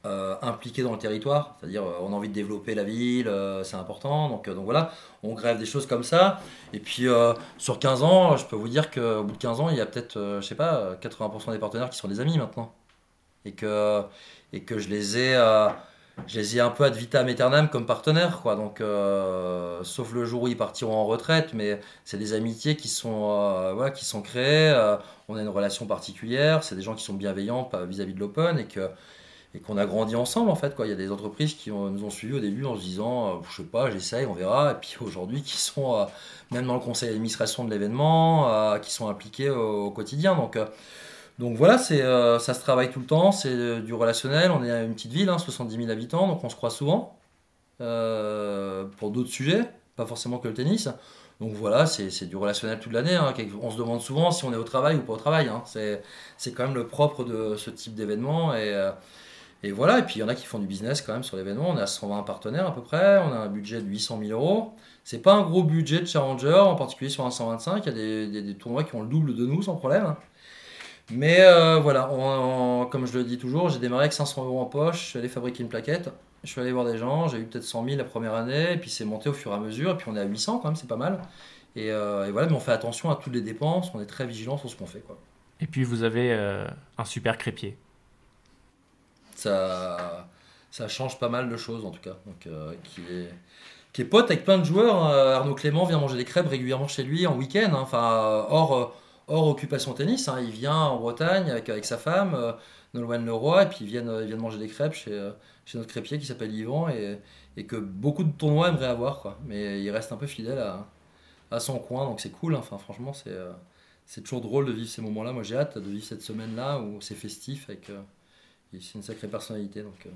euh, impliqués dans le territoire, c'est-à-dire euh, on a envie de développer la ville, euh, c'est important, donc, euh, donc voilà, on grève des choses comme ça, et puis sur 15 ans, je peux vous dire qu'au bout de 15 ans, il y a peut-être, je sais pas, euh, 80% des partenaires qui sont des amis maintenant. Et que, et que je les ai, je les ai un peu ad vitam aeternam comme partenaires, quoi. Donc, sauf le jour où ils partiront en retraite, mais c'est des amitiés qui sont, voilà, qui sont créées. on a une relation particulière, c'est des gens qui sont bienveillants vis-à-vis de l'open et que et qu'on a grandi ensemble en fait quoi. Il y a des entreprises qui nous ont suivis au début en se disant euh, je sais pas, j'essaye, on verra et puis aujourd'hui qui sont euh, même dans le conseil d'administration de l'événement, euh, qui sont impliqués au, quotidien. Donc euh, donc voilà, c'est ça se travaille tout le temps, c'est du relationnel. On est une petite ville, hein, 70 000 habitants, donc on se croit souvent pour d'autres sujets, pas forcément que le tennis. Donc voilà, c'est du relationnel toute l'année. hein. On se demande souvent si on est au travail ou pas au travail. hein. C'est quand même le propre de ce type d'événement et et voilà, et puis il y en a qui font du business quand même sur l'événement. On est à 120 partenaires à peu près, on a un budget de 800 000 euros. C'est pas un gros budget de challenger, en particulier sur un 125. Il y a des, tournois qui ont le double de nous sans problème. Mais euh, voilà, comme je le dis toujours, j'ai démarré avec 500 euros en poche, je suis allé fabriquer une plaquette, je suis allé voir des gens, j'ai eu peut-être 100 000 la première année, et puis c'est monté au fur et à mesure, et puis on est à 800 quand même, c'est pas mal. Et, euh, et voilà, mais on fait attention à toutes les dépenses, on est très vigilant sur ce qu'on fait. Quoi. Et puis vous avez euh, un super crépier. Ça, ça change pas mal de choses en tout cas. Donc, euh, qui, est, qui est pote avec plein de joueurs. Euh, Arnaud Clément vient manger des crêpes régulièrement chez lui en week-end, hein. enfin euh, hors, hors occupation tennis. hein. Il vient en Bretagne avec, avec sa femme, euh, Nolwenn Leroy, et puis ils viennent, ils viennent manger des crêpes chez, chez notre crêpier qui s'appelle Yvan et, et que beaucoup de tournois aimeraient avoir. Mais il reste un peu fidèle à, à son coin, donc c'est cool. hein. Enfin, franchement, c'est. c'est toujours drôle de vivre ces moments-là. Moi, j'ai hâte de vivre cette semaine-là où c'est festif et c'est une sacrée personnalité. Donc, euh,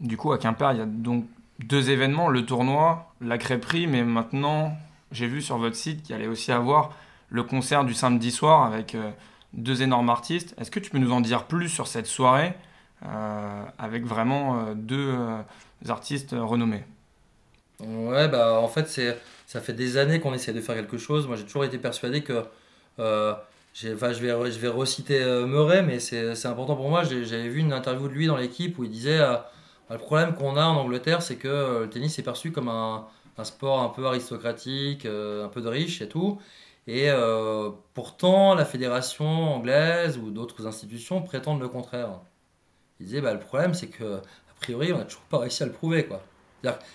Du coup, à Quimper, il y a donc deux événements, le tournoi, la crêperie, mais maintenant, j'ai vu sur votre site qu'il allait aussi avoir le concert du samedi soir avec euh, deux énormes artistes. Est-ce que tu peux nous en dire plus sur cette soirée euh, avec vraiment euh, deux euh, artistes renommés? Ouais, bah en fait, ça fait des années qu'on essaie de faire quelque chose. Moi, j'ai toujours été persuadé que. Enfin, je vais, je vais reciter euh, Murray, mais c'est, important pour moi. J'avais vu une interview de lui dans l'équipe où il disait euh, le problème qu'on a en Angleterre, c'est que euh, le tennis est perçu comme un, un sport un peu aristocratique, un peu de riche et tout. Et pourtant, la fédération anglaise ou d'autres institutions prétendent le contraire. Il disait bah, le problème, c'est que, a priori, on n'a toujours pas réussi à le prouver. quoi.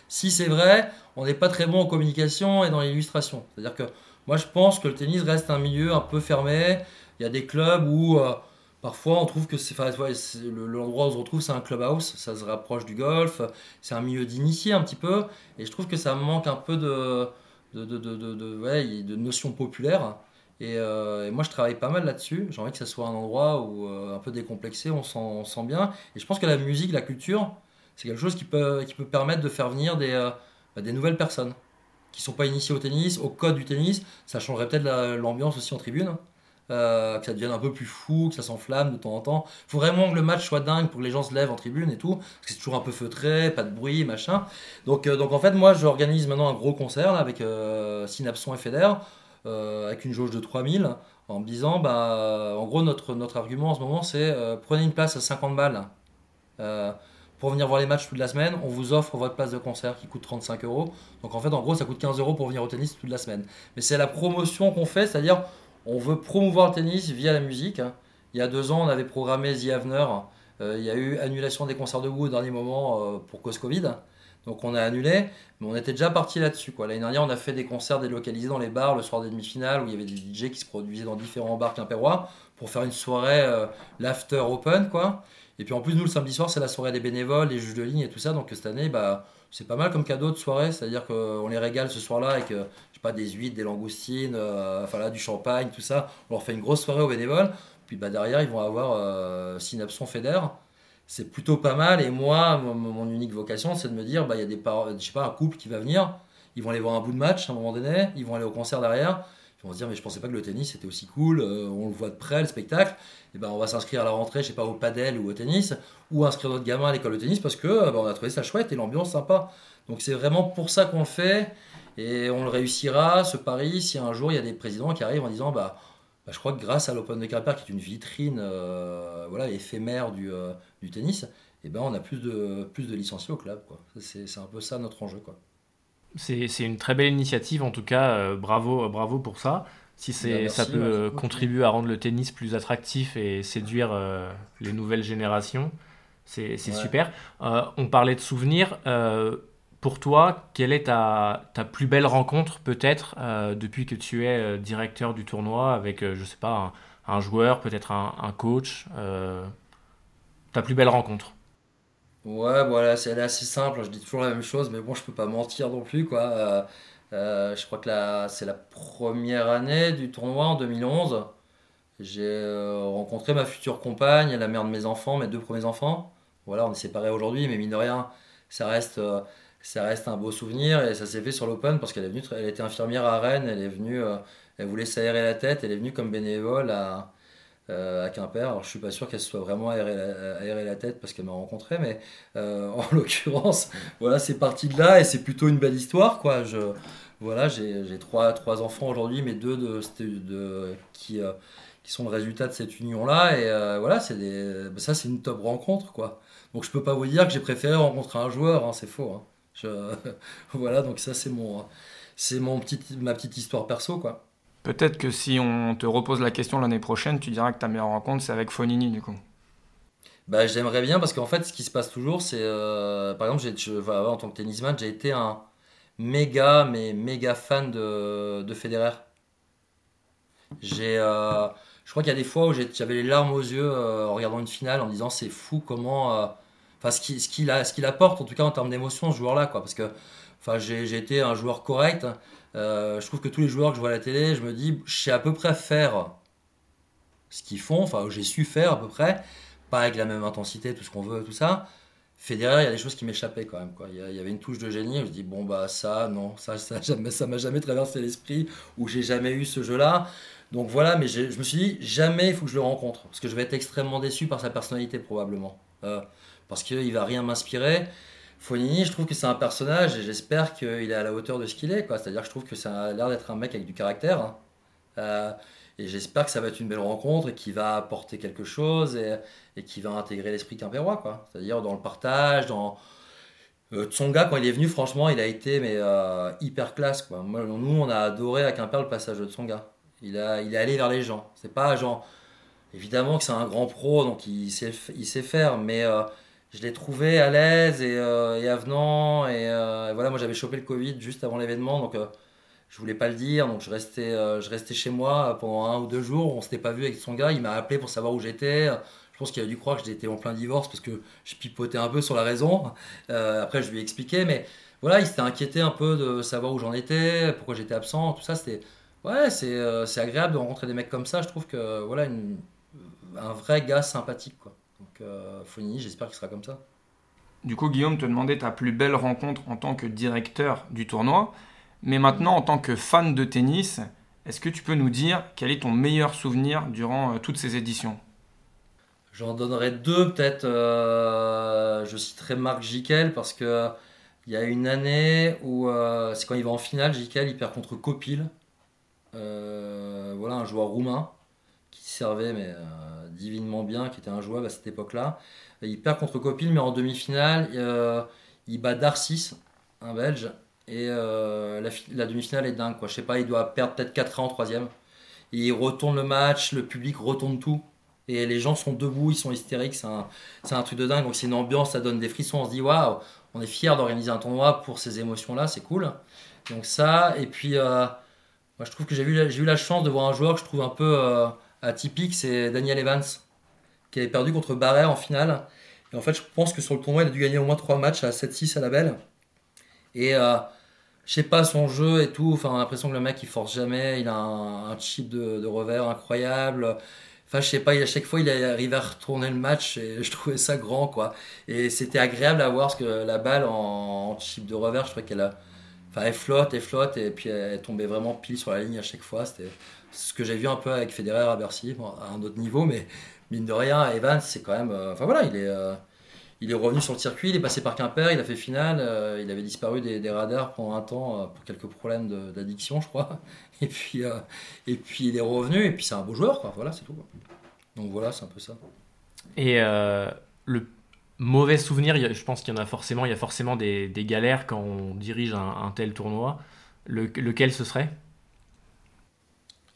Si c'est vrai, on n'est pas très bon en communication et dans l'illustration. C'est-à-dire que moi, je pense que le tennis reste un milieu un peu fermé. Il y a des clubs où euh, parfois on trouve que c'est, enfin, ouais, l'endroit où on se retrouve, c'est un clubhouse. Ça se rapproche du golf. C'est un milieu d'initiés un petit peu. Et je trouve que ça manque un peu de, notions populaires. Et, euh, et moi, je travaille pas mal là-dessus. J'ai envie que ça soit un endroit où euh, un peu décomplexé, on sent, sent bien. Et je pense que la musique, la culture, c'est quelque chose qui peut, permettre de faire venir des, bah, des nouvelles personnes qui sont pas initiées au tennis, au code du tennis. Ça changerait peut-être la- l'ambiance aussi en tribune. euh, que ça devienne un peu plus fou, que ça s'enflamme de temps en temps. Il faut vraiment que le match soit dingue pour que les gens se lèvent en tribune et tout. Parce que c'est toujours un peu feutré, pas de bruit, machin. Donc, euh, donc en fait, moi, j'organise maintenant un gros concert là, avec euh, Synapson et Feder, euh, avec une jauge de 3000, en me disant, bah, en gros, notre, notre argument en ce moment, c'est prenez une place à 50 balles. Euh, pour venir voir les matchs toute la semaine, on vous offre votre place de concert qui coûte 35 euros. Donc en fait, en gros, ça coûte 15 euros pour venir au tennis toute la semaine. Mais c'est la promotion qu'on fait, c'est-à-dire on veut promouvoir le tennis via la musique. Il y a deux ans, on avait programmé The Avener il y a eu annulation des concerts debout au dernier moment pour cause Covid. Donc on a annulé, mais on était déjà parti là-dessus. L'année dernière, on a fait des concerts délocalisés dans les bars le soir des demi-finales où il y avait des DJ qui se produisaient dans différents bars quimpérois pour faire une soirée l'after open. quoi. Et puis en plus, nous, le samedi soir, c'est la soirée des bénévoles, les juges de ligne et tout ça. Donc cette année, bah, c'est pas mal comme cadeau de soirée. C'est-à-dire qu'on les régale ce soir-là avec, euh, pas, des huîtres, des langoustines, euh, enfin là, du champagne, tout ça. On leur fait une grosse soirée aux bénévoles. Puis bah, derrière, ils vont avoir euh, Synapson Feder. C'est plutôt pas mal. Et moi, mon, unique vocation, c'est de me dire, bah, il y a des je sais pas, un couple qui va venir. Ils vont aller voir un bout de match à un moment donné. Ils vont aller au concert derrière. Ils vont se dire, mais je pensais pas que le tennis était aussi cool. on le voit de près, le spectacle. Eh ben, on va s'inscrire à la rentrée, je sais pas, au padel ou au tennis, ou inscrire notre gamin à l'école de tennis parce que euh, bah, on a trouvé ça chouette et l'ambiance sympa. Donc c'est vraiment pour ça qu'on le fait et on le réussira, ce pari, si un jour il y a des présidents qui arrivent en disant bah, bah je crois que grâce à l'Open de Quimper, qui est une vitrine euh, voilà, éphémère du, euh, du tennis, eh ben on a plus de, plus de licenciés au club. C'est, un peu ça notre enjeu. Quoi. C'est, une très belle initiative, en tout cas, bravo, bravo pour ça si c'est, bah, ça peut contribuer à rendre le tennis plus attractif et séduire euh, les nouvelles générations, c'est, super. Euh, on parlait de souvenirs. Euh, pour toi, quelle est ta, ta plus belle rencontre peut-être depuis que tu es directeur du tournoi avec, je sais pas, un, joueur, peut-être un, un coach Plus belle rencontre Ouais, voilà, c'est assez simple. Je dis toujours la même chose, mais bon, je peux pas mentir non plus, quoi. Euh, je crois que c'est la première année du tournoi en 2011. J'ai euh, rencontré ma future compagne, la mère de mes enfants, mes deux premiers enfants. Voilà, on est séparés aujourd'hui, mais mine de rien, ça reste, euh, ça reste un beau souvenir et ça s'est fait sur l'Open parce qu'elle est venue, elle était infirmière à Rennes, elle est venue, elle voulait s'aérer la tête, elle est venue comme bénévole à, à Quimper. Alors je suis pas sûr qu'elle se soit vraiment aérée la, la tête parce qu'elle m'a rencontré, mais en l'occurrence, voilà, c'est parti de là et c'est plutôt une belle histoire, quoi. Voilà, j'ai trois, enfants aujourd'hui, mais deux de, qui, euh, qui sont le résultat de cette union-là. Et euh, voilà, bah, ça, c'est une top rencontre, quoi. Donc je peux pas vous dire que j'ai préféré rencontrer un joueur, hein, c'est faux. Hein. voilà, donc ça, c'est mon, mon petit, ma petite histoire perso, quoi. Peut-être que si on te repose la question l'année prochaine, tu diras que ta meilleure rencontre, c'est avec Fonini, du coup. Bah, j'aimerais bien parce qu'en fait, ce qui se passe toujours, c'est euh, par exemple, en tant que tennisman, j'ai été un, méga, mais méga fan de, de Federer. J'ai, euh, je crois qu'il y a des fois où j'avais les larmes aux yeux euh, en regardant une finale, en disant c'est fou comment, enfin ce qu'il ce apporte en tout cas en termes d'émotion ce joueur-là, quoi. Parce que, enfin, j'ai été un joueur correct. Je trouve que tous les joueurs que je vois à la télé, je me dis, je sais à peu près faire ce qu'ils font, enfin, j'ai su faire à peu près, pas avec la même intensité, tout ce qu'on veut, tout ça. Federer, il y a des choses qui m'échappaient quand même. Quoi. Il, y avait une touche de génie. Je me dis, bon, bah, ça, non, ça, ça jamais, ça m'a jamais traversé l'esprit, ou j'ai jamais eu ce jeu-là. Donc voilà, mais je me suis dit, jamais il faut que je le rencontre, parce que je vais être extrêmement déçu par sa personnalité, probablement. Euh, parce qu'il va rien m'inspirer. Fonini, je trouve que c'est un personnage, et j'espère qu'il est à la hauteur de ce qu'il est. C'est-à-dire que je trouve que ça a l'air d'être un mec avec du caractère. Hein. Euh, et j'espère que ça va être une belle rencontre et qu'il va apporter quelque chose et, et qui va intégrer l'esprit quimpérois. C'est-à-dire dans le partage, dans. Euh, Tsonga, quand il est venu, franchement, il a été mais, euh, hyper classe, quoi. nous, on a adoré à Quimper le passage de Tsonga. Il, a, il est allé vers les gens. C'est pas genre. Évidemment que c'est un grand pro, donc il sait, il sait faire, mais je l'ai trouvé à l'aise et, et, avenant. Et, voilà, moi j'avais chopé le Covid juste avant l'événement, donc je voulais pas le dire, donc je restais, euh, je restais chez moi pendant un ou deux jours. On s'était pas vu avec son gars. Il m'a appelé pour savoir où j'étais. Je pense qu'il a dû croire que j'étais en plein divorce parce que je pipotais un peu sur la raison. Euh, après, je lui ai expliqué, mais voilà, il s'était inquiété un peu de savoir où j'en étais, pourquoi j'étais absent, tout ça. C'était ouais, c'est euh, agréable de rencontrer des mecs comme ça. Je trouve que voilà, un vrai gars sympathique quoi. Donc Fonini, j'espère qu'il sera comme ça. Du coup, Guillaume te demandait ta plus belle rencontre en tant que directeur du tournoi. Mais maintenant, en tant que fan de tennis, est-ce que tu peux nous dire quel est ton meilleur souvenir durant euh, toutes ces éditions? J'en donnerai deux peut-être. Euh, je citerai Marc Jiquel parce que il y a une année où euh, c'est quand il va en finale, Jiquel il perd contre Kopil. voilà un joueur roumain servait mais divinement bien, qui était joueur à cette époque-là. Il perd contre Kopil mais en demi-finale il bat Darcis, un Belge, et euh, la, demi-finale est dingue. Quoi. Je sais pas, il doit perdre peut-être 4 ans en troisième. Il retourne le match, le public retourne tout. Et les gens sont debout, ils sont hystériques, c'est un, truc de dingue. Donc c'est une ambiance, ça donne des frissons. On se dit waouh, on est fier d'organiser un tournoi pour ces émotions-là, c'est cool. Donc ça, et puis euh, moi je trouve que j'ai eu, la- chance de voir un joueur que je trouve un peu euh, atypique, c'est Daniel Evans, qui avait perdu contre Barrère en finale. Et en fait, je pense que sur le tournoi, il a dû gagner au moins 3 matchs à 7-6 à la belle. Et euh, je sais pas, son jeu et tout, enfin, on a l'impression que le mec il force jamais, il a un, chip de, revers incroyable. Enfin, je sais pas, à chaque fois il arrive à retourner le match et je trouvais ça grand quoi. Et c'était agréable à voir parce que la balle en, en chip de revers, je trouvais qu'elle a. Enfin, elle flotte, elle flotte et puis elle tombait vraiment pile sur la ligne à chaque fois. C'était ce que j'ai vu un peu avec Federer à Bercy, à un autre niveau, mais mine de rien, Evans, c'est quand même. euh, Enfin voilà, il est. euh, il est revenu sur le circuit, il est passé par Quimper, il a fait finale, euh, il avait disparu des, radars pendant un temps pour quelques problèmes d'addiction, je crois. Et puis, et puis il est revenu, et puis c'est un beau joueur, quoi. Voilà, c'est tout. Donc voilà, c'est un peu ça. Et le mauvais souvenir, je pense qu'il y en a forcément, il y a forcément des, galères quand on dirige un, tel tournoi. Le- lequel ce serait?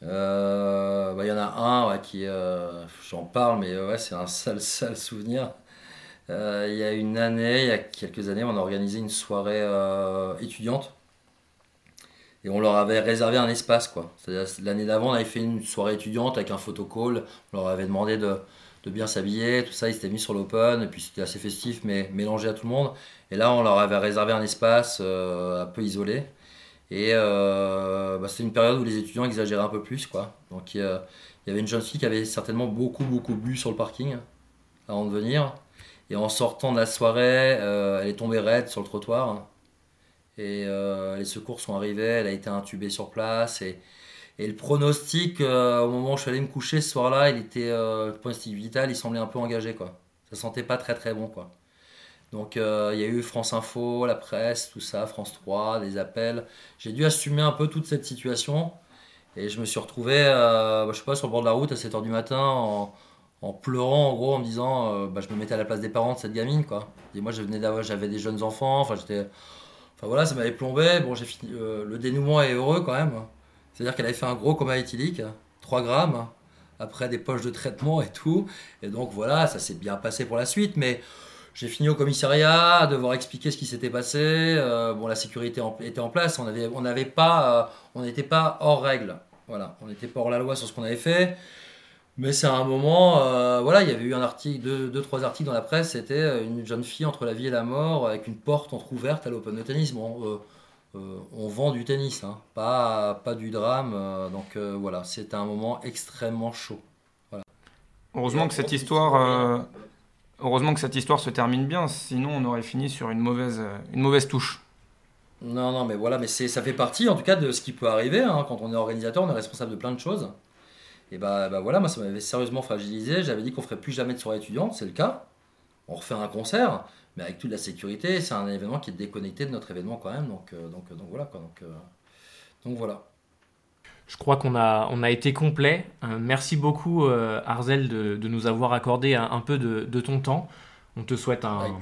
Euh, bah, Il y en a un qui, euh, j'en parle, mais ouais, c'est un sale, sale souvenir. Euh, il y a une année, il y a quelques années, on a organisé une soirée euh, étudiante et on leur avait réservé un espace. quoi. L'année d'avant, on avait fait une soirée étudiante avec un photocall. On leur avait demandé de, bien s'habiller, tout ça. Ils s'étaient mis sur l'open et puis c'était assez festif, mais mélangé à tout le monde. Et là, on leur avait réservé un espace euh, un peu isolé. Et euh, bah, c'était une période où les étudiants exagéraient un peu plus. quoi. Donc il y, avait une jeune fille qui avait certainement beaucoup, beaucoup bu sur le parking avant de venir. Et en sortant de la soirée, euh, elle est tombée raide sur le trottoir. Et euh, les secours sont arrivés, elle a été intubée sur place. Et, le pronostic, euh, au moment où je suis allé me coucher ce soir-là, il était, le pronostic vital, il semblait un peu engagé. Quoi. Ça sentait pas très très bon. quoi. Donc euh, il y a eu France Info, la presse, tout ça, France 3, des appels. J'ai dû assumer un peu toute cette situation. Et je me suis retrouvé, euh, bah, je sais pas, sur le bord de la route à 7h du matin en, pleurant en gros, en me disant, euh, bah, je me mettais à la place des parents de cette gamine quoi. Et moi je venais d'avoir, j'avais des jeunes enfants, enfin j'étais, enfin voilà, ça m'avait plombé. Bon, j'ai fini, euh, le dénouement est heureux quand même. C'est-à-dire qu'elle avait fait un gros coma éthylique, 3 grammes, après des poches de traitement et tout. Et donc voilà, ça s'est bien passé pour la suite, mais j'ai fini au commissariat à devoir expliquer ce qui s'était passé. Euh, bon, la sécurité en- était en place, on avait, on n'avait pas, euh, on n'était pas hors règle. Voilà, on n'était pas hors la loi sur ce qu'on avait fait. Mais c'est un moment, euh, voilà, il y avait eu un article, deux, deux, trois articles dans la presse, c'était une jeune fille entre la vie et la mort avec une porte entrouverte à l'Open de tennis. Bon, euh, euh, on vend du tennis, hein, pas, pas du drame. euh, donc euh, voilà, c'était un moment extrêmement chaud. Heureusement que cette histoire, euh, heureusement que cette histoire se termine bien, sinon on aurait fini sur une mauvaise, euh, une mauvaise touche. Non, non, mais voilà, mais ça fait partie en tout cas de ce qui peut arriver. hein. Quand on est organisateur, on est responsable de plein de choses. Et bah, bah voilà, moi ça m'avait sérieusement fragilisé. J'avais dit qu'on ferait plus jamais de soirée étudiante, c'est le cas. On refait un concert, mais avec toute la sécurité. C'est un événement qui est déconnecté de notre événement quand même. Donc, euh, donc, donc voilà quoi. Donc, euh, donc voilà. Je crois qu'on a, on a été complet. Euh, merci beaucoup, euh, Arzel, de, de nous avoir accordé un, un peu de, de ton temps. On te souhaite un,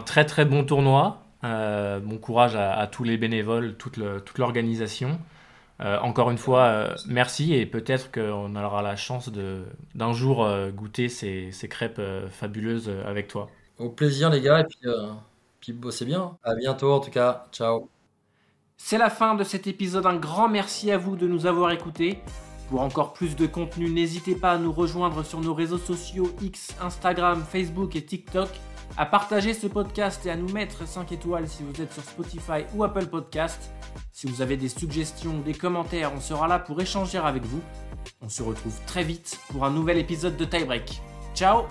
très très bon tournoi. Euh, bon courage à, à tous les bénévoles, toute, le- toute l'organisation. Encore une fois, merci et peut-être qu'on aura la chance de, d'un jour goûter ces, ces crêpes fabuleuses avec toi. Au plaisir les gars, et puis, puis bossez bien. À bientôt en tout cas. Ciao. C'est la fin de cet épisode. Un grand merci à vous de nous avoir écoutés. Pour encore plus de contenu, n'hésitez pas à nous rejoindre sur nos réseaux sociaux X, Instagram, Facebook et TikTok, à partager ce podcast et à nous mettre 5 étoiles si vous êtes sur Spotify ou Apple Podcast. Si vous avez des suggestions, des commentaires, on sera là pour échanger avec vous. On se retrouve très vite pour un nouvel épisode de Tiebreak. Ciao